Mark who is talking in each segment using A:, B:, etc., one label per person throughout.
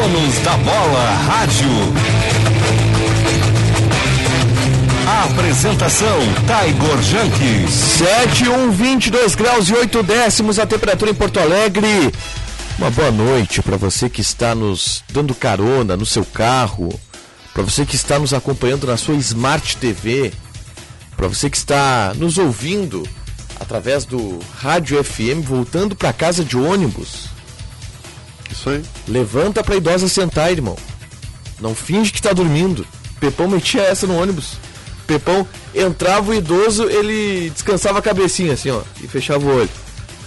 A: Donos da Bola Rádio. Apresentação Taigor Janke.
B: 7, 1, 22 graus e 8 décimos a temperatura em Porto Alegre. Uma boa noite para você que está nos dando carona no seu carro, para você que está nos acompanhando na sua Smart TV, para você que está nos ouvindo através do Rádio FM voltando para casa de ônibus.
C: Isso aí.
B: Levanta pra idosa sentar, irmão. Não finge que tá dormindo. Pepão metia essa no ônibus. Pepão entrava o idoso, ele descansava a cabecinha assim, ó, e fechava o olho.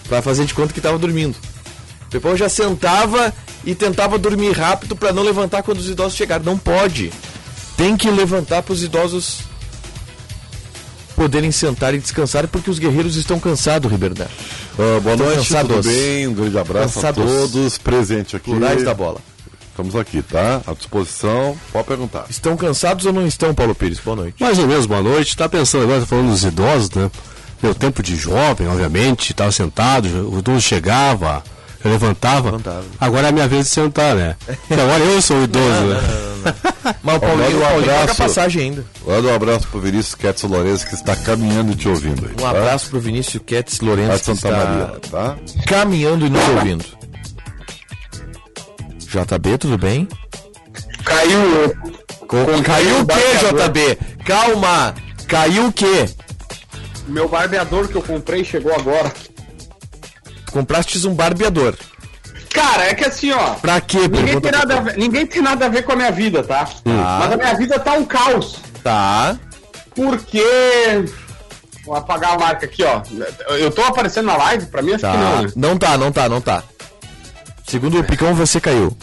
B: Pra fazer de conta que tava dormindo. Pepão já sentava e tentava dormir rápido para não levantar quando os idosos chegaram. Não pode. Tem que levantar para os idosos poderem sentar e descansar porque os guerreiros estão cansados, Ribeiro Neto.
C: Ah, boa
B: Estão
C: noite,
B: cansados.
C: tudo bem? Um grande abraço
B: Cansados.
C: a todos. Presente aqui.
B: Plurais da bola.
C: Estamos aqui, tá? À disposição. Pode perguntar.
B: Estão cansados ou não estão, Paulo Pires? Boa noite.
D: Mais ou menos, boa noite. Tá pensando agora, tá falando dos idosos, né? Meu tempo de jovem, obviamente, estava sentado, o idoso chegava, eu levantava.
B: Levantava.
D: Agora é a minha vez de sentar, né? Porque agora eu sou o idoso, né?
B: Mas o Paulinho,
C: manda um
B: o Paulinho
C: abraço.
B: passagem ainda.
C: Manda um abraço pro Vinícius Ketson Lourenço que está caminhando e te ouvindo aí.
B: Um abraço pro Vinícius Quetes
C: Tá?
B: Lourenço que
C: Santa
B: está
C: Maria, tá?
B: caminhando e nos ouvindo. JB, tudo bem?
E: Caiu.
B: Caiu o que. JB? Calma! Caiu o que?
E: Meu barbeador que eu comprei chegou agora.
B: Compraste um barbeador.
E: Cara, é que assim, ó.
B: Pra quê?
E: Ninguém tem, nada ver, ninguém tem nada a ver com a minha vida, tá? Mas a minha vida tá um caos.
B: Tá.
E: Porque. Vou apagar a marca aqui, ó. Eu tô aparecendo na live? Pra mim, acho que não,
B: Tá.
E: né?
B: Não tá, não tá, não tá. Segundo o Picão, você caiu.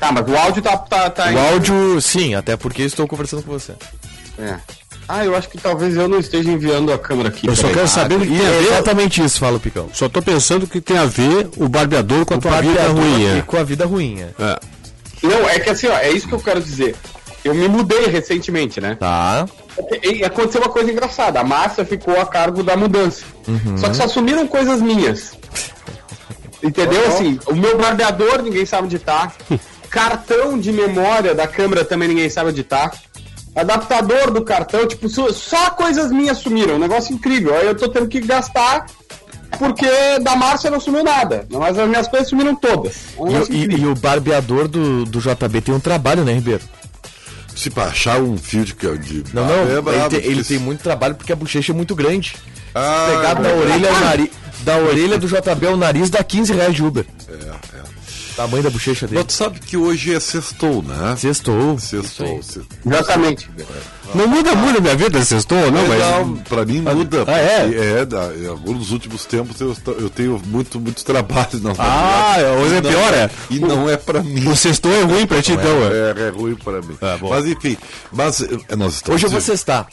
E: Tá, mas o áudio tá. tá, tá
B: O áudio, sim, até porque estou conversando com você.
E: É. Ah, eu acho que talvez eu não esteja enviando a câmera aqui.
D: Eu só quero saber o que
B: E
D: tem a
B: é
D: ver.
B: exatamente isso, fala o Picão.
D: Só tô pensando que tem a ver o barbeador com a tua vida ruim.
B: com a vida ruim. é.
E: Não, é que assim, ó, é isso que eu quero dizer. Eu me mudei recentemente, né?
B: Tá.
E: E aconteceu uma coisa engraçada. A Márcia ficou a cargo da mudança. Só que só assumiram coisas minhas. Entendeu? Assim, o meu barbeador ninguém sabe onde tá. Cartão de memória da câmera também ninguém sabe onde tá. Adaptador do cartão, tipo, só- só coisas minhas sumiram. Um negócio incrível. Aí eu tô tendo que gastar porque da Márcia não sumiu nada. Mas as minhas coisas sumiram todas. É um
B: E, e- e o barbeador do, do JB tem um trabalho, né, Ribeiro?
C: Se pra achar um fio de. de
B: Não, não,
C: é
B: ele, tem, ele tem muito trabalho porque a bochecha é muito grande.
C: Ah,
B: Pegar da
C: é
B: orelha ao nariz. Da orelha do JB ao nariz dá 15 reais de Uber.
C: É, é.
B: Tamanho da bochecha dele.
C: Mas tu sabe que hoje é sextou, né?
B: Sextou.
C: Sextou. se-
E: Exatamente.
D: Não muda muito a minha vida, sextou ou não, mas.
C: Não, pra mim muda.
D: Ah, é?
C: é da- em alguns dos últimos tempos eu, eu tenho muito, muito trabalho na
D: Ah, hoje é pior, é?
C: E não é pra mim.
D: O sextou é ruim pra ti, então, é.
C: É, é ruim pra mim.
D: Ah,
C: mas enfim, mas eh, nós estamos.
B: Hoje eu vou sextar.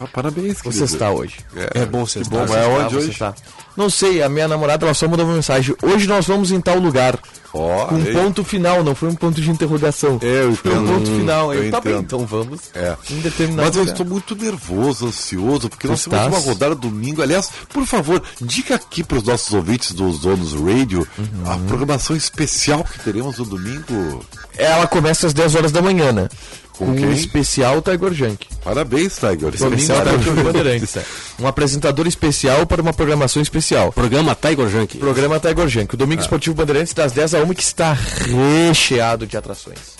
C: Ah, parabéns, querido.
B: sextar hoje.
D: É bom
C: Que
D: sextar.
C: bom,
B: sextar,
C: aonde
B: vou
C: hoje?
B: sextar. Não sei, a minha namorada ela só mandou uma mensagem. Hoje nós vamos em tal lugar. Com um
C: ei.
B: ponto final, não foi um ponto de interrogação.
C: É, eu
B: Foi um ponto final.
C: Eu
B: Eu, tá bem, então vamos.
C: É.
B: Em determinado
C: Mas eu estou muito nervoso, ansioso, porque nós
B: estás?
C: temos uma rodada domingo. Aliás, por favor, diga aqui para os nossos ouvintes dos Donos Radio
B: Uhum.
C: a programação especial que teremos no domingo.
B: Ela começa às 10 horas da manhã, né?
C: Com
B: um especial Tiger Junk.
C: Parabéns, Tiger. Especial
B: Bandeirantes. é. Um apresentador especial para uma programação especial.
D: Programa Tiger Junk.
B: Programa Tiger Junk. O Domingo Esportivo Bandeirantes das 10 a 1 que está recheado de atrações.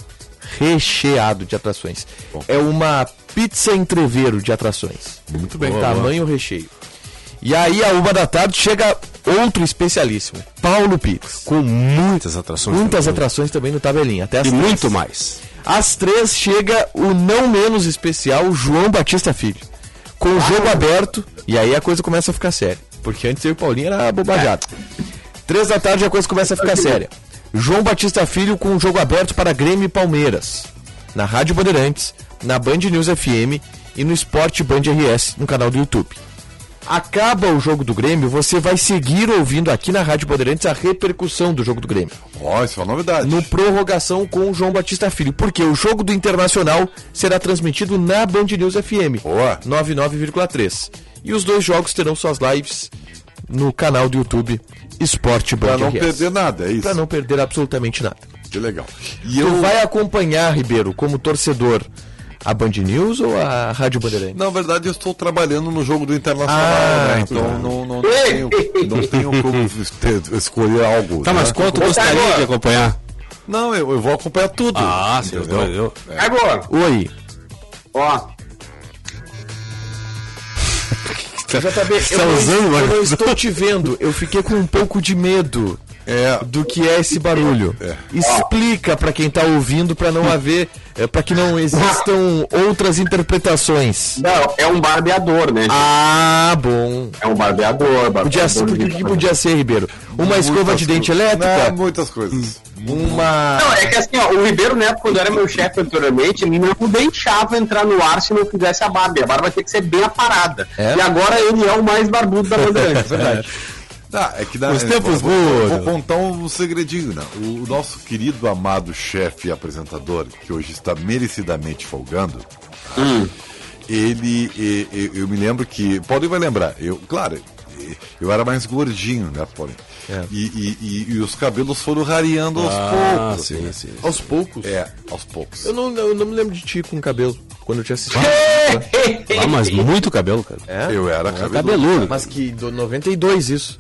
B: Recheado de atrações. É uma pizza entreveiro de atrações.
C: Muito bem.
B: Tamanho recheio. E aí, a uma da tarde, chega outro especialíssimo, Paulo Pires.
D: Com muitas atrações.
B: Muitas
D: também.
B: atrações também no tabelinha. Até as
D: E
B: três.
D: muito mais.
B: Às três chega o não menos especial João Batista Filho. Com o jogo aberto, e aí a coisa começa a ficar séria. Porque antes eu e o Paulinho era bobajado. Três da tarde a coisa começa a ficar séria. João Batista Filho com o jogo aberto para Grêmio e Palmeiras. Na Rádio Bandeirantes, na Band News FM e no Esporte Band RS, no canal do YouTube. Acaba o jogo do Grêmio, você vai seguir ouvindo aqui na Rádio Bandeirantes a repercussão do jogo do Grêmio
C: Ó, isso é uma novidade.
B: no prorrogação com o João Batista Filho, porque o jogo do Internacional será transmitido na Band News FM,
C: Boa.
B: 99,3. E os dois jogos terão suas lives no canal do YouTube Esporte Band
C: Pra não
B: RS.
C: perder nada, é isso.
B: Pra não perder absolutamente nada.
C: Que legal. E
B: Tu
C: eu,
B: vai acompanhar, Ribeiro, como torcedor, a Band News ou a Rádio Bandeirantes?
C: na verdade, eu estou trabalhando no jogo do Internacional,
B: Ah,
C: né? Então não, não, não tenho, não tenho como ter- escolher algo.
D: Tá,
C: né?
D: mas quanto
E: Ô,
D: gostaria de acompanhar?
C: Não, eu, eu vou acompanhar tudo.
D: Ah,
C: entendeu?
D: eu, eu,
E: Agora,
B: Oi.
E: ó.
B: JB,
D: Você
B: eu,
D: tá
B: não,
D: usando,
B: eu não estou te vendo. Eu fiquei com um pouco de medo
C: É,
B: do que é esse barulho.
C: É.
B: Explica pra quem tá ouvindo pra não haver, é, para que não existam outras interpretações.
E: Não, é um barbeador, né?
B: Ah, bom.
E: É um barbeador.
B: Podia
E: barbeador
B: ser, por que podia ser, Ribeiro? Uma escova
C: muitas
B: de dente
C: coisas.
B: elétrica?
C: Não, muitas coisas.
B: Uma.
E: Não, é que assim, ó, o Ribeiro Neto, quando era meu chefe anteriormente, ele não deixava entrar no ar se não fizesse a barba. A barba tinha que ser bem aparada.
B: É?
E: E agora ele é o mais barbudo da Bandeirantes, verdade.
C: Ah, é que na,
D: Os tempos
C: vou, vou, vou contar um segredinho, né? O, o nosso querido, amado chefe e apresentador, que hoje está merecidamente folgando, ele, e- e- eu me lembro que, Paulinho vai lembrar, eu, claro, eu era mais gordinho, né, Paulinho?
B: É.
C: E, e- e- e os cabelos foram rareando aos poucos.
D: sim, sim.
B: Aos poucos?
C: É, aos poucos.
B: Eu não, eu não me lembro de ti com cabelo quando eu te assisti.
D: Ah, mas muito cabelo, cara.
B: É?
C: Eu era cabeludo.
D: Cabeludo.
B: Mas que do 92 isso.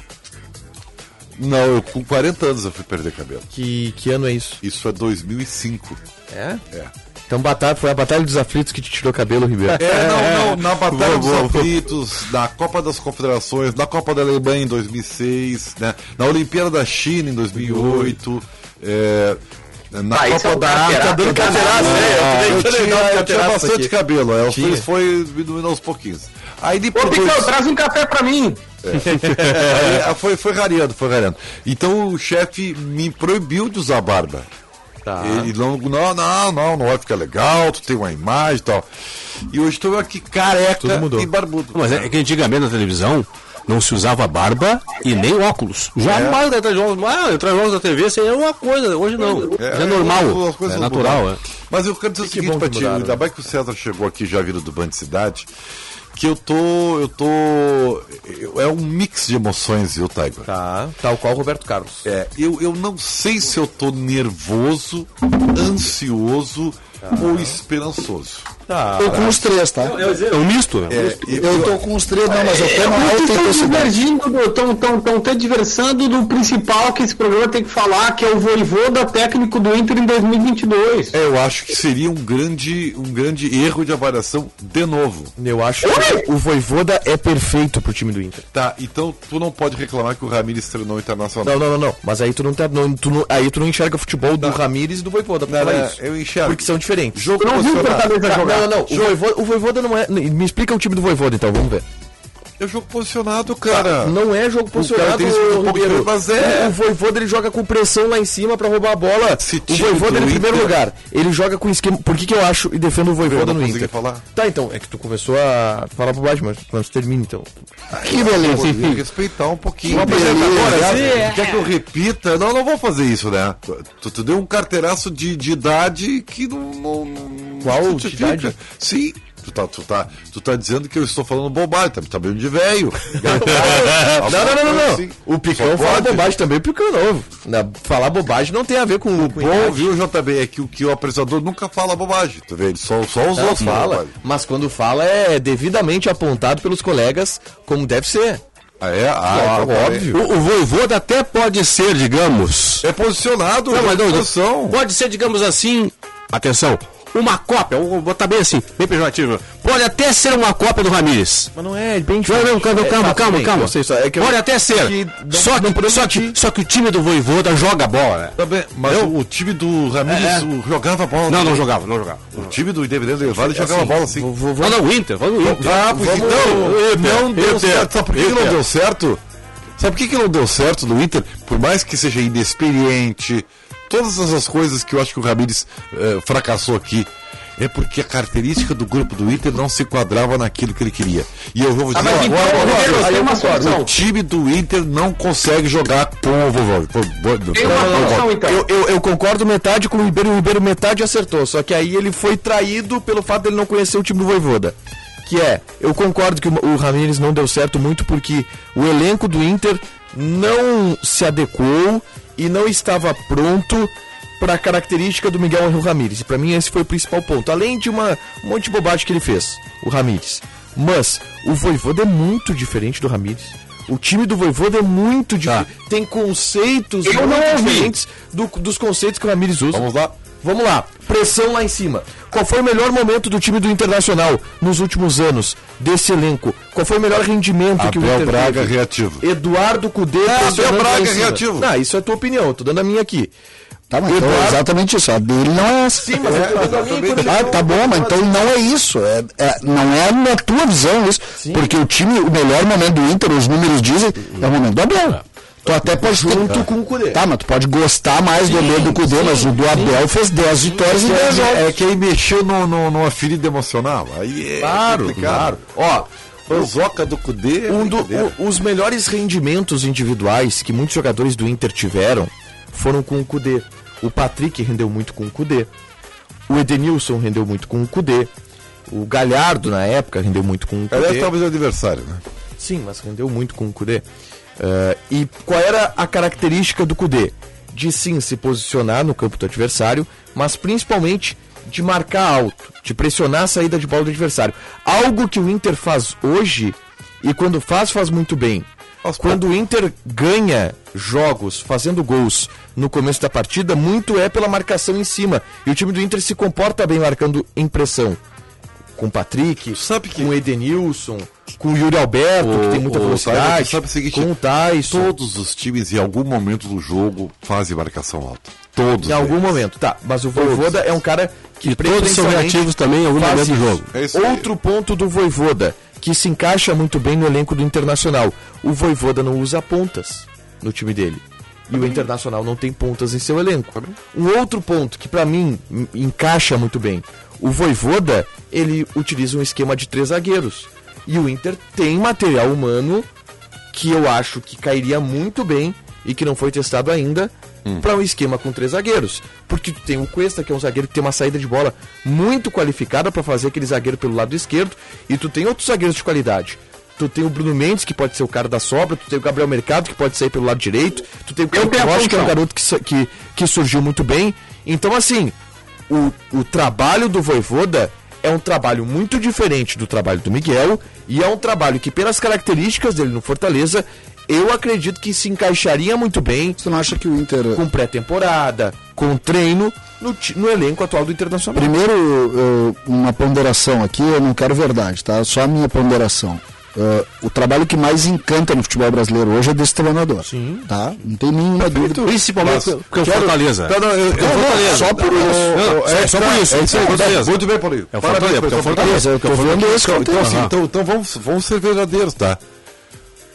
C: Não, eu com 40 anos eu fui perder cabelo.
B: Que, que ano é isso?
C: Isso é 2005.
B: É?
C: É.
B: Então batalha, foi a Batalha dos Aflitos que te tirou cabelo, Ribeiro.
C: É, não, não, na Batalha dos. Aflitos, na Copa das Confederações, na Copa da Alemanha em 2006, né, na Olimpíada da China em 2008, é, na
E: Ah, é
C: Copa
E: um
C: da África.
E: dando carteiraço,
C: Ah,
B: né? Eu
C: eu,
B: também
C: tinha,
B: um
C: eu tinha bastante
B: aqui.
C: cabelo, é,
B: Tinha.
C: foi, foi diminuindo aos pouquinhos. Aí
E: Ô,
C: depois...
E: Picão, traz um café pra mim.
C: Aí, foi, foi rareando, foi rareando. Então o chefe me proibiu de usar barba.
B: Tá.
C: Ele não, não, não, não, não vai ficar legal, tu tem uma imagem e tal. E hoje estou aqui careca e barbudo.
D: Mas é que antigamente na televisão não se usava barba e nem óculos. Jamais é. jogos. Ah, entrar jogos da TV isso aí é uma coisa. Hoje não. É, normal.
C: as coisas
D: É natural, é.
C: Mas eu quero dizer o
B: Que
C: seguinte pra
B: que
C: ti, ainda bem que o César chegou aqui já vindo do Band Cidade, que eu tô. Eu tô. eu- é um mix de emoções, viu, Taigo?
B: Tá. Tal qual o Roberto Carlos.
C: É, eu, eu não sei se eu tô nervoso, ansioso ou esperançoso.
B: Tá.
F: Tô com os três, tá?
D: É um misto, né?
C: É,
F: Eu tô com os três, não, mas eu tô na
E: Vocês
F: alta
E: estão
F: intensidade.
E: estão tão, tão, tão diversando do principal que esse programa tem que falar, que é o voivoda técnico do Inter em 2022.
C: É, eu acho que seria um grande, um grande erro de avaliação de novo.
B: Eu acho que o Voivoda é perfeito pro time do Inter.
C: Tá, então tu não pode reclamar que o Ramires treinou internacional.
B: Não, não, não, não. Mas aí tu não, tá, não, tu não, aí tu não enxerga o futebol do Ramires e do Voivoda
C: Não, não,
B: isso.
C: eu enxergo.
B: Porque são diferentes.
C: Jogo
E: não viu o. Fortaleza jogar?
B: não, não, não. O Voivoda, o Voivoda não é. Me explica o time do Voivoda, então, vamos ver.
C: É jogo posicionado, cara.
B: Não é jogo posicionado,
C: pouco
B: Ribeiro.
C: mas é.
B: O Voivoda ele joga com pressão lá em cima pra roubar a bola.
C: Esse
B: O Voivoda, ele, em primeiro lugar, ele joga com esquema. Por que, que eu acho e defendo o Voivoda
C: Eu não
B: no Inter?
C: falar.
B: Tá, então, é que tu começou a falar bobagem, mas quando termina, então.
F: Que beleza.
C: Tem que respeitar um pouquinho.
F: Uma
C: Por exemplo,
F: beleza.
C: agora,
F: Sim,
C: né, quer que eu repita? Não, não vou fazer isso, né? Tu, tu deu um carteiraço de, de idade que não. não, não
B: Qual de
C: justifica.
B: idade?
C: Sim. Tu tá, tu, tá, tu tá dizendo que eu estou falando bobagem, tá, tá bem de velho.
B: Não, não, não, não, não.
C: Assim,
B: O Picão
C: só
B: fala
C: pode.
B: bobagem também, o Picão é novo. Na- falar bobagem não tem a ver com o
C: Bom, viu, JB? É que o, que o apresentador nunca fala bobagem, tu vê? Ele só, só os
B: Não,
C: outros falam
B: fala,
C: bobagem.
B: mas quando fala é devidamente apontado pelos colegas como deve ser.
C: Ah, é? Ah,
B: Claro,
C: então tá
B: óbvio.
D: O, o voivoda até pode ser, digamos.
C: É posicionado,
D: Não,
C: é
D: mas não,
C: posição.
D: pode ser, digamos assim. Atenção. Uma cópia, vou botar bem assim, bem pejorativo. Pode até ser uma cópia do Ramires.
B: Mas não é bem
D: Não, não, calma,
B: É,
D: calma,
B: tá,
D: calma, calma.
B: só é
D: Pode até ser. só, que, só, que, só que o time do Voivoda joga bola, né?
C: Tá bem, mas o, time do Ramires
D: É,
C: jogava bola.
D: Não, não jogava, não jogava.
C: O time do Independente Del Vale jogava bola assim.
B: Vou, vou,
D: Não, não, o Inter, vamos no Inter.
C: Ah, pois então, não deu certo. Sabe por que, não deu certo? Sabe por que, que não deu certo no Inter? Por mais que seja inexperiente, todas essas coisas que eu acho que o Ramires eh, fracassou aqui. É porque a característica do grupo do Inter não se enquadrava naquilo que ele queria. E eu vou dizer
E: mas então,
C: agora, agora,
E: solução.
C: o time do Inter não consegue jogar com o vovô.
E: Então.
B: Eu, eu, eu concordo metade com o Ribeiro, o Ribeiro metade acertou. Só que aí ele foi traído pelo fato dele não conhecer o time do Voivoda. Que é, eu concordo que o, o Ramires não deu certo muito porque o elenco do Inter não se adequou e não estava pronto para a característica do Miguel Angel Ramírez. E para mim esse foi o principal ponto. Além de uma, um monte de bobagem que ele fez, o Ramírez. Mas o Voivoda é muito diferente do Ramírez. O time do Voivoda é muito diferente. Tem conceitos
E: Eu
B: muito diferentes do- dos conceitos que o Ramírez usa.
C: Vamos lá.
B: Vamos lá, pressão lá em cima. Qual foi o melhor momento do time do Internacional nos últimos anos, desse elenco? Qual foi o melhor rendimento que o
C: Abel
B: Inter
C: Braga
B: teve?
C: reativo.
B: Eduardo Cudê
C: É, Abel Braga
B: lá em cima.
C: reativo.
B: Não, isso é a tua opinião, eu tô dando a minha aqui.
F: Tá, mas então é
B: Eduardo-
F: exatamente isso. A dele não é essa.
B: Sim, mas quando ele
F: Ah, tá bom, mas então não é isso. É, é- não é na tua visão isso. Porque o time, o melhor momento do Inter, os números dizem, é o momento do Abel. Tu até pode
B: Junto
F: ter,
B: com o Cudê.
F: Tá, mas tu pode gostar mais do Abel do Cudê, mas o do Abel fez 10 vitórias em 10 jogos.
C: É que aí mexeu no, no, numa ferida emocional. Aí é
B: Claro,
C: complicado.
B: Ó,
C: Panzoca do Cudê. é
B: um do- o- os melhores rendimentos individuais que muitos jogadores do Inter tiveram foram com o Cudê. O Patrick rendeu muito com o Cudê. O Edenilson rendeu muito com o Cudê. O Galhardo, na época, rendeu muito com o Cudê.
C: talvez o adversário, né?
B: Sim, mas rendeu muito com o Kudê. Eh, e qual era a característica do Kudê? De sim se posicionar no campo do adversário, mas principalmente de marcar alto, de pressionar a saída de bola do adversário. Algo que o Inter faz hoje e quando faz, faz muito bem. Quando o Inter ganha jogos fazendo gols no começo da partida, muito é pela marcação em cima. E o time do Inter se comporta bem marcando em pressão com o Patrick,
C: Sabe que-
B: com o Edenilson, com o Yuri Alberto, que tem muita
C: o
B: velocidade,
C: sabe o seguinte,
B: com o Tyson.
C: Todos os times, em algum momento do jogo, fazem marcação alta. Todos.
B: Em algum
C: eles.
B: momento, tá. Mas o Voivoda é um cara que
D: E todos são reativos também em algum momento do jogo.
C: É.
B: Outro ponto do Voivoda, que se encaixa muito bem no elenco do Internacional. O Voivoda não usa pontas no time dele. E o Internacional não tem pontas em seu elenco. Um outro ponto que pra mim encaixa muito bem. O Voivoda, ele utiliza um esquema de três zagueiros. E o Inter tem material humano que eu acho que cairia muito bem e que não foi testado ainda para um esquema com três zagueiros. Porque tu tem o Cuesta, que é um zagueiro que tem uma saída de bola muito qualificada para fazer aquele zagueiro pelo lado esquerdo, e tu tem outros zagueiros de qualidade. Tu tem o Bruno Mendes, que pode ser o cara da sobra, tu tem o Gabriel Mercado, que pode sair pelo lado direito, tu tem o Caio Rocha, que é um garoto que, que, que surgiu muito bem. Então, assim, o, o trabalho do Voivoda é um trabalho muito diferente do trabalho do Miguel e é um trabalho que, pelas características dele no Fortaleza, eu acredito que se encaixaria muito bem
F: Tu não acha que o Inter.
B: com pré-temporada, com treino no, no elenco atual do Internacional.
F: Primeiro, eu- uma ponderação aqui, eu não quero verdade, tá? Só a minha ponderação. Uh, o trabalho que mais encanta no futebol brasileiro hoje é desse treinador.
B: Sim.
F: Tá? Não tem nenhuma dúvida.
D: Principalmente porque é o Fortaleza.
C: Não, não, eu, eu,
F: Não, não,
D: Fortaleza.
F: só por isso.
D: Não,
C: é,
D: só por isso.
C: É isso
D: Fortaleza.
C: Muito bem, Paulinho.
D: É o Fortaleza, porque é o. Fortaleza.
F: Eu
C: Então, então, assim, então, então vamos, vamos ser verdadeiros, tá?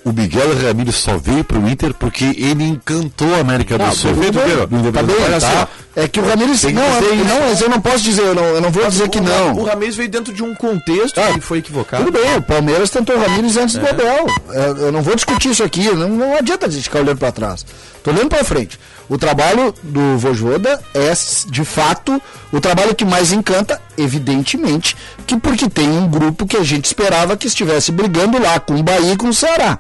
C: O Miguel Ramírez só veio pro Inter porque ele encantou a América do Sul.
F: Tudo bem, tá bem,
C: Olha
F: tá?
C: só,
F: É que o
C: que
F: Não,
C: dizer
F: é- não, mas eu não posso dizer, eu não, eu não vou dizer que
B: o,
F: não.
B: O Ramires veio dentro de um contexto
F: Ah,
B: que foi equivocado.
F: Tudo bem, o Palmeiras tentou o Ramires antes do Abel. É, Eu não vou discutir isso aqui, não, não adianta a gente ficar olhando para trás. Tô olhando para frente. O trabalho do Vojoda é, de fato, o trabalho que mais encanta, evidentemente, que porque tem um grupo que a gente esperava que estivesse brigando lá com o Bahia e com o Ceará.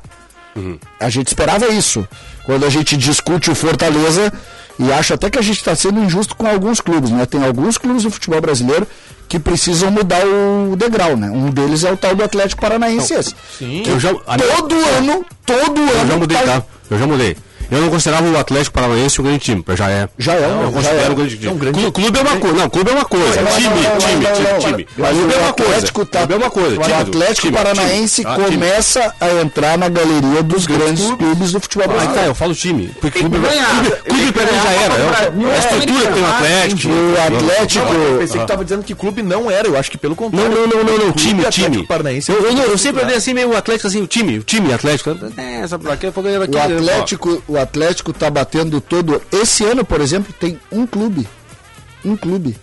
F: A gente esperava isso. Quando a gente discute o Fortaleza, e acho até que a gente está sendo injusto com alguns clubes, né? Tem alguns clubes do futebol brasileiro que precisam mudar o degrau, né? Um deles é o tal do Atlético Paranaense. esse.
B: Sim.
D: Eu já,
F: Todo ano, todo
D: eu
F: ano.
D: já mudei, tá? Eu já mudei. Eu não considerava o Atlético Paranaense um grande time, já é.
F: Já é,
D: Eu
F: já
D: considero
F: é.
D: um grande time.
B: É um grande-
D: Clu- clube é uma coisa. Não, clube é uma coisa.
F: Não, não,
D: time,
F: não, não,
D: time,
F: não,
D: time,
F: não,
D: time.
F: Mas
D: Clube é
F: o
D: uma coisa.
F: Atlético tá-
D: Clube é uma coisa.
F: O
D: time,
F: Atlético
D: time,
F: Paranaense
D: time. Ah, time.
F: começa a entrar na galeria dos grandes clubes, do futebol
D: Ah,
F: brasileiro.
D: tá, eu falo time. Porque clube, clube, clube pra já era. É a estrutura tem o Atlético.
F: O Atlético.
B: Não, eu pensei que tava dizendo que clube não era, eu acho que pelo
D: Não,
B: contrário.
D: não, não, não, não,
B: Clube
D: time, time.
B: Paranaense.
D: Eu, eu, não- eu sempre olhei assim, meio o Atlético, assim, o time, o time Atlético. É, a pouco era aqui.
F: O Atlético, o Atlético tá batendo todo. Esse ano, por exemplo, tem um clube. Um clube.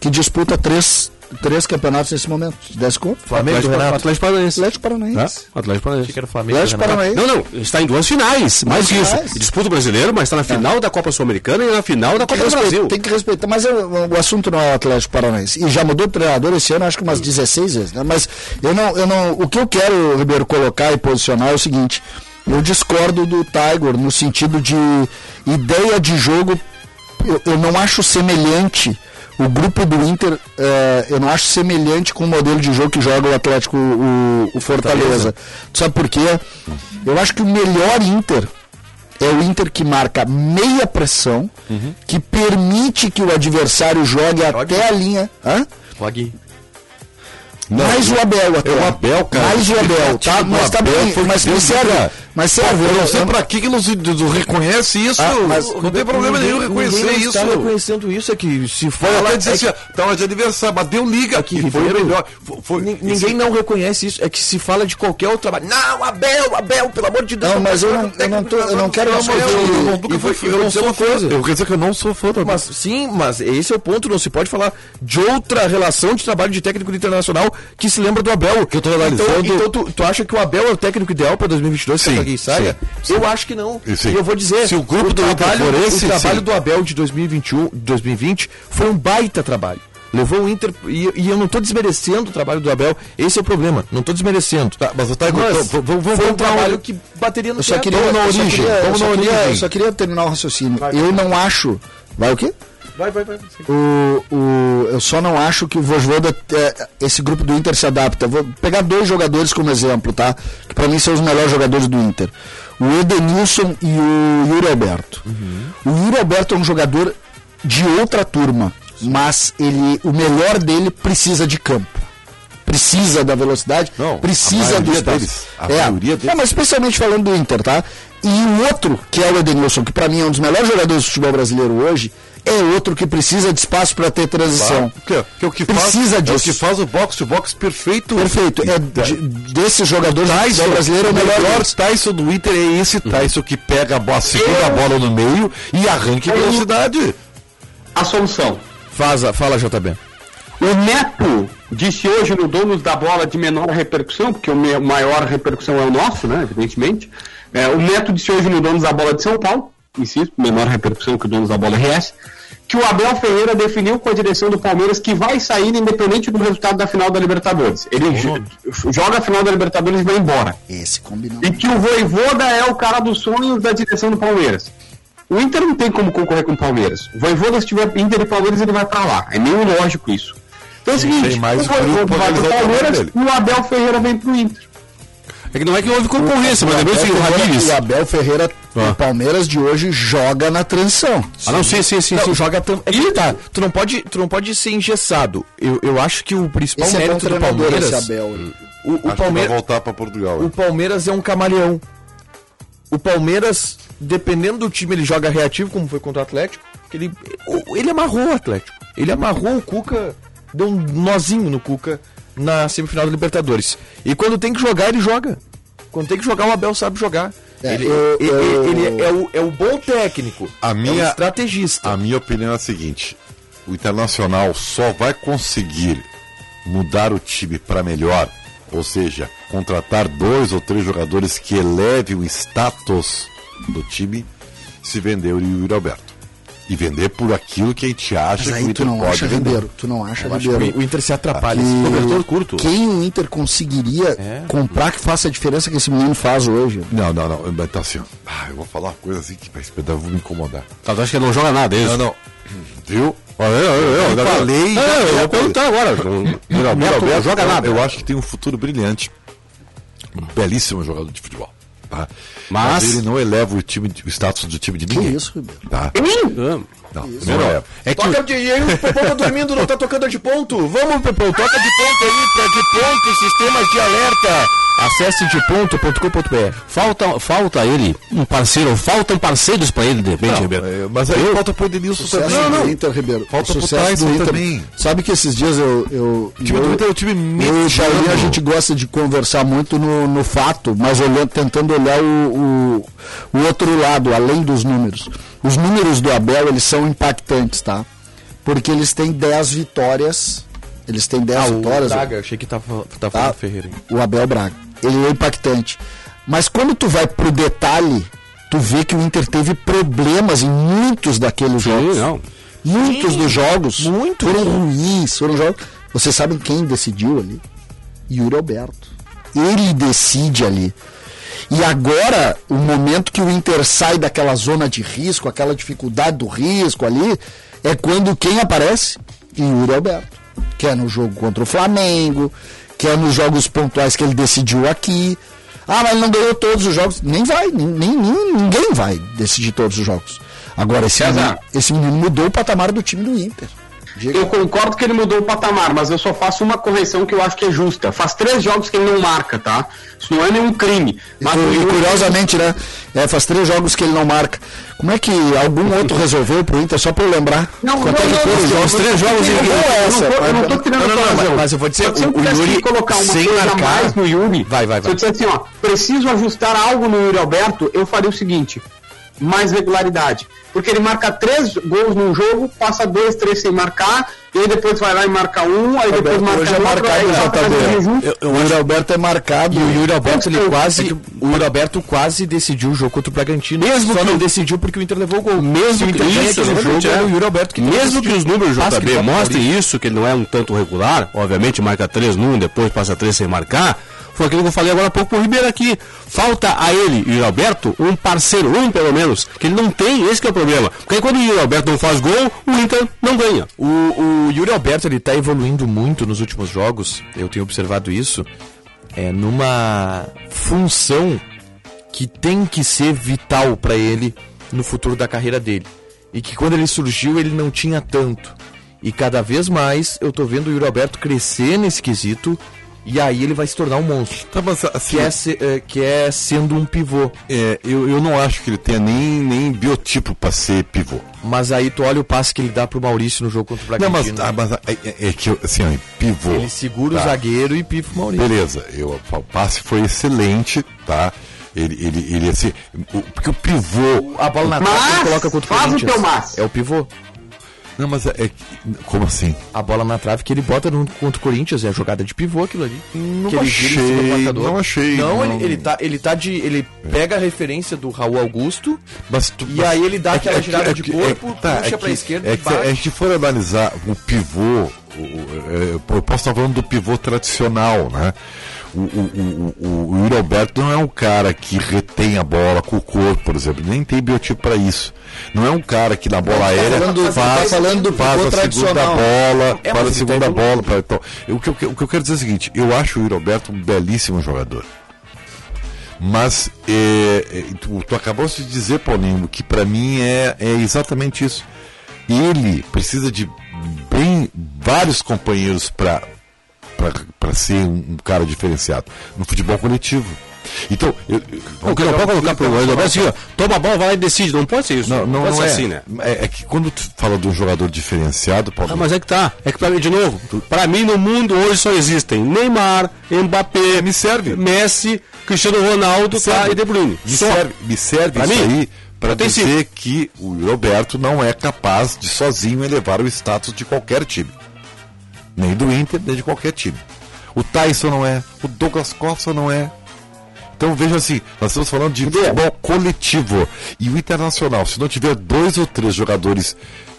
F: Que disputa três, três campeonatos nesse momento. Se desse conta.
B: Flamengo,
D: Atlético,
B: Renato.
D: Atlético Paranaense.
F: Atlético Paranaense.
D: É? Atlético Paranaense.
B: Que era Flamengo.
F: Atlético. Paranaense.
D: Não, não, está em duas finais, mais que isso.
F: finais.
D: Disputa o brasileiro, mas está na final da Copa Sul-Americana e na final da Copa do Brasil.
F: tem que respeitar, mas eu- o assunto não é o Atlético Paranaense. E já mudou de treinador esse ano, acho que umas 16 vezes, né? Mas eu não, eu não, o que eu quero, Ribeiro, colocar e posicionar é o seguinte: eu discordo do Tiger no sentido de ideia de jogo eu, eu não acho semelhante o grupo do Inter, eh, eu não acho semelhante com o modelo de jogo que joga o Atlético, o, o Fortaleza. Tu sabe por quê? Eu acho que o melhor Inter é o Inter que marca meia pressão, que permite que o adversário jogue até a linha. Hã?
B: Login.
F: mais o Abel até.
C: É o Abel, cara.
F: Mais o Abel, tá?
C: O
F: Mas tá bem,
C: foi
F: mas
C: deu.
F: Mas serve.
C: Eu não sei pra que que não se não reconhece isso.
F: Ah,
C: não tem problema nenhum reconhecer isso.
B: Está reconhecendo isso, é que se fala...
C: até dizer
B: é
C: assim, tava de aniversário, mas deu liga
B: Aqui,
C: aqui, foi o melhor.
B: Ninguém não reconhece isso, é que se fala de qualquer outro trabalho. Não, Abel, Abel, pelo amor de Deus.
F: Não, mas eu não- eu não tô- eu não quero
C: Não, mas eu, eu, não
B: não
C: sou fã.
B: coisa.
C: Eu quero dizer que eu não sou fã do Abel.
B: Mas sim, mas esse é o ponto, não se pode falar de outra relação de trabalho de técnico internacional que se lembra do Abel.
C: Que eu tô analisando-
B: Então, então tu, tu acha que o Abel é o técnico ideal para 2022,
C: Sim,
B: se alguém saia?
C: sim,
B: Eu acho que não.
C: E sim.
B: E eu vou dizer,
C: Se o grupo do Inter
B: trabalho,
C: for esse,
B: o trabalho
C: sim.
B: do Abel de 2021, de 2020 foi um baita trabalho. Levou o Inter, e, e eu não estou desmerecendo o trabalho do Abel, esse é o problema, não estou desmerecendo.
C: Tá, mas o Taigo,
B: Mas
C: então, vamos, vamos,
B: foi um trabalho que bateria no
F: Eu só queria,
C: Vamos na origem,
F: eu
C: vamos
F: só
C: na
F: queria-
C: origem.
F: eu só queria terminar o raciocínio. Eu não acho. Vai o quê?
B: Vai, vai, vai.
F: O, o, eu só não acho que o Vojvoda, é, esse grupo do Inter se adapta. Vou pegar dois jogadores como exemplo, tá? Que pra mim são os melhores jogadores do Inter. O Edenilson e o Yuri Alberto. O Yuri Alberto é um jogador de outra turma, mas ele, o melhor dele precisa de campo. Precisa da velocidade,
C: Não,
F: precisa do espaço.
C: deles, a
F: é,
C: maioria deles.
F: é, mas especialmente falando do Inter, tá? E o outro, que é o Edenilson, que pra mim é um dos melhores jogadores do futebol brasileiro hoje, é outro que precisa de espaço pra ter transição.
C: Que, é- que é o que faz,
F: Precisa
C: é o
F: disso.
C: que faz o box to box perfeito.
F: Perfeito. É de, desses jogadores do futebol brasileiro é o melhor. deles.
C: Tyson do Inter é esse Tyson que pega a, bola, segura a bola no meio e arranca em velocidade.
E: A solução.
B: Faza, fala, JB.
E: O Neto disse hoje no Donos da Bola de menor repercussão, porque o maior repercussão é o nosso, né, evidentemente. É, o Neto disse hoje no Donos da Bola de São Paulo, insisto, menor repercussão que o Donos da Bola RS, que o Abel Ferreira definiu com a direção do Palmeiras que vai sair independente do resultado da final da Libertadores. Ele jo- joga a final da Libertadores e vai embora.
F: Esse combinou.
E: E que o Voivoda é o cara dos sonhos da direção do Palmeiras. O Inter não tem como concorrer com o Palmeiras. O Voivoda, se tiver Inter e Palmeiras, ele vai pra lá. É meio lógico isso. Então é o seguinte, o Voivoda vai pro Palmeiras e o Abel Ferreira vem pro Inter.
D: É que não é que houve concorrência, mas lembrando que o
F: Abel
D: Ramires.
F: Ferreira- o Abel Ferreira,
D: Ah.
F: o Palmeiras de hoje, joga na transição.
D: Ah, não, sim, sim, sim.
B: Não,
D: sim.
B: joga tam... é que tá. Tu não pode, tu não pode ser engessado. Eu, eu acho que o principal
F: Esse é bom
B: mérito do
F: treinador,
B: Palmeiras,
F: esse Abel.
B: o, o
C: vai
B: Palmeiras,
C: voltar para Portugal.
B: o Palmeiras é um camaleão. O Palmeiras, dependendo do time, ele joga reativo, como foi contra o Atlético. Ele, o- ele amarrou o Atlético. Ele amarrou o Cuca, deu um nozinho no Cuca na semifinal da Libertadores. E quando tem que jogar, ele joga. Quando tem que jogar, o Abel sabe jogar.
F: É,
B: ele
F: eu-
B: ele-
F: eu-
B: ele é, o, é o bom técnico.
C: A
B: é
C: minha-
B: o estrategista.
C: A minha opinião é a seguinte: o Internacional só vai conseguir mudar o time para melhor, ou seja, contratar dois ou três jogadores que elevem o status do time, se vender o Yuri Alberto. E vender por aquilo que a gente acha que o
F: aí tu
C: Inter
F: não
C: pode
F: acha
C: vender.
F: Ribeiro. Tu não acha
B: Eu
F: Ribeiro.
B: o Inter se atrapalha. Esse cobertor curto.
F: Quem o Inter conseguiria
B: É.
F: comprar que faça a diferença que esse menino faz hoje?
C: Não, não, não. Mas tá assim, ó. Ah, eu vou falar uma coisa assim que vai eu vou me incomodar.
D: Tá, tu acha que ele não joga nada, é isso?
C: Não, não. Viu?
D: Olha, eu, eu, eu,
C: Eu falei,
D: É, eu vou perguntar agora. Não joga nada.
C: Eu acho que tem um futuro brilhante. Um belíssimo jogador de futebol. Tá?
D: Mas-
C: ele não eleva o, time, o status do time de
F: Que
C: ninguém.
F: isso, Ribeiro?
C: Tá? Não, não
D: Melhor.
C: eleva.
D: É que
B: Toca de. E aí o Pepão tá dormindo, não tá tocando de ponto? Vamos, Pepão, toca de ponto aí, pra de ponto, sistemas de alerta. Acesse de ponto.com.br.
D: falta, falta ele um parceiro, faltam parceiros pra ele, de repente,
C: Não,
D: Ribeiro.
C: é, mas aí
D: Eu-
C: falta pro Edenilson
F: Sucesso
C: também.
F: do Inter, Ribeiro.
C: Falta
F: o
C: pro
F: sucesso do Inter.
C: também.
F: Sabe que esses dias eu. eu
C: O time
F: eu,
C: do Inter é um time
F: eu o a gente gosta de conversar muito no, no fato, mas olhando, tentando olhar o, o, o outro lado, além dos números. Os números do Abel, eles são impactantes, tá? Porque eles têm 10 vitórias. Eles têm 10 vitórias.
B: Braga, achei que tava, tava
F: Tá.
B: falando Ferreira. hein?
F: o Abel Braga. Ele é impactante. Mas quando tu vai pro detalhe, tu vê que o Inter teve problemas em muitos daqueles jogos.
D: não.
F: Muitos dos jogos
B: muitos.
F: foram ruins, foram jogos. Vocês sabem quem decidiu ali? Yuri Alberto. Ele decide ali. E agora, o momento que o Inter sai daquela zona de risco, aquela dificuldade do risco ali, é quando quem aparece? Yuri Alberto. Que é no jogo contra o Flamengo, que é nos jogos pontuais que ele decidiu aqui. Ah, mas ele não ganhou todos os jogos. Nem vai, nem, nem- ninguém vai decidir todos os jogos. Agora, esse
E: César.
F: menino, esse menino mudou o patamar do time do Inter. Diga.
E: Eu concordo que ele mudou o patamar, mas eu só faço uma correção que eu acho que é justa. Faz três jogos que ele não marca, tá? Isso não é nenhum crime. Mas
F: E, curiosamente, né? É, faz três jogos que ele não marca. Como é que algum outro resolveu pro Inter, só pra eu lembrar?
E: Não, não, não,
F: os
E: não, não,
F: três jogos
E: não,
F: e essa.
E: eu não tô tirando
B: Não, não, mas eu vou dizer,
E: se eu
B: o- Yuri,
E: colocar uma
B: sem
E: coisa
B: marcar-
E: mais no Yuri,
B: Vai, vai, vai.
E: se eu dissesse assim, ó, preciso ajustar algo no Yuri Alberto, eu faria o seguinte, mais regularidade. Porque ele marca três gols num jogo, passa dois, três sem marcar, e aí depois vai lá e marca um, aí depois marca
F: Hoje é
E: outro,
F: marcado
E: aí
F: o
E: um.
F: JB. O Yuri Alberto é marcado.
B: E o Yuri Alberto, ele quase.
E: é que-
B: O Yuri Alberto quase decidiu o jogo contra o Bragantino.
D: Mesmo
B: só
D: que
B: não decidiu porque o Inter levou o gol.
D: Mesmo
B: o
D: que
B: Inter ganha
D: isso,
B: jogo,
D: é.
B: era o Yuri Alberto que
D: Mesmo que os números
B: que
D: JB mostrem isso, que ele não é um tanto regular, obviamente marca três num, depois passa três sem marcar, foi aquilo que eu falei agora há pouco pro Ribeiro aqui. Falta a ele, Yuri Alberto, um parceiro, um pelo menos, que ele não tem, esse é o problema. Porque quando o Yuri Alberto não faz gol, o Inter não ganha.
B: O, o Yuri Alberto ele tá evoluindo muito nos últimos jogos, eu tenho observado isso, é numa função que tem que ser vital para ele no futuro da carreira dele. E que quando ele surgiu ele não tinha tanto. E cada vez mais eu tô vendo o Yuri Alberto crescer nesse quesito e aí ele vai se tornar um monstro.
C: Tá, mas assim,
B: Que é, se- é, que é sendo um pivô.
C: é, eu, eu não acho que ele tenha nem, nem biotipo pra ser pivô.
B: Mas aí tu olha o passe que ele dá pro Maurício no jogo contra o
C: Não, mas,
B: Bragantino.
C: ah, mas é, é- é que, assim, ó, pivô.
B: Ele segura
C: Tá.
B: o zagueiro e pifa o Maurício.
C: Beleza, eu, o passe foi excelente, tá? Ele, ele, ele assim, o- porque o pivô.
B: A bola na
E: Mas
B: trave coloca contra o
E: faz o
B: Corinthians.
E: teu mas.
B: É o pivô.
C: Não, mas é, é- Como assim?
B: A bola na trave que ele bota no, contra o Corinthians é a jogada de pivô aquilo ali.
C: Não
B: que
C: achei, não achei,
B: Não,
C: não.
B: Ele, ele tá, ele tá de. Ele pega a referência do Raul Augusto
C: Mas tu-
B: E
C: mas-
B: aí ele dá
C: é que-
B: aquela
C: é
B: girada
C: é
B: de corpo,
C: é tá,
B: puxa
C: é
B: pra
C: que-
B: esquerda
C: é
B: e
C: que se a gente for analisar o pivô, o- é, eu posso estar falando do pivô tradicional, né? O, o, o, o, o Yuri Alberto não é um cara que retém a bola com o corpo, por exemplo, nem tem biotipo para isso. Não é um cara que na bola aérea
F: falando- tá
C: faz,
F: falando
C: faz a segunda bola,
B: É,
C: faz a
B: tá
C: segunda
B: evoluindo.
C: bola. Pra, então, o, que eu, o que eu quero dizer é o seguinte, eu acho o Yuri Alberto um belíssimo jogador. Mas é, é, tu, tu acabou de dizer, Paulinho, que pra mim é, é exatamente isso. Ele precisa de bem vários companheiros pra para ser um, cara diferenciado no futebol coletivo. Então, eu, eu-
D: O que não pode colocar Alberto assim, ó, toma a bola, vai lá e decide. Não pode ser isso.
C: não, não,
D: pode
C: não
D: ser
C: é.
D: assim, né?
C: é. é que quando tu fala de um jogador diferenciado, Paulo,
D: Ah, mas é que tá. É que pra mim, de novo, pra mim no mundo hoje só existem Neymar, Mbappé,
C: Me serve.
D: Messi, Cristiano Ronaldo tá, e De Bruyne.
C: me
D: Só.
C: serve, me serve
D: Pra
C: isso
D: mim,
C: aí para dizer que o Roberto não é capaz de sozinho elevar o status de qualquer time. Nem do Inter, nem de qualquer time. O Tyson não é, o Douglas Costa não é. Então veja assim, nós estamos falando de futebol coletivo. E o Internacional, se não tiver dois ou três jogadores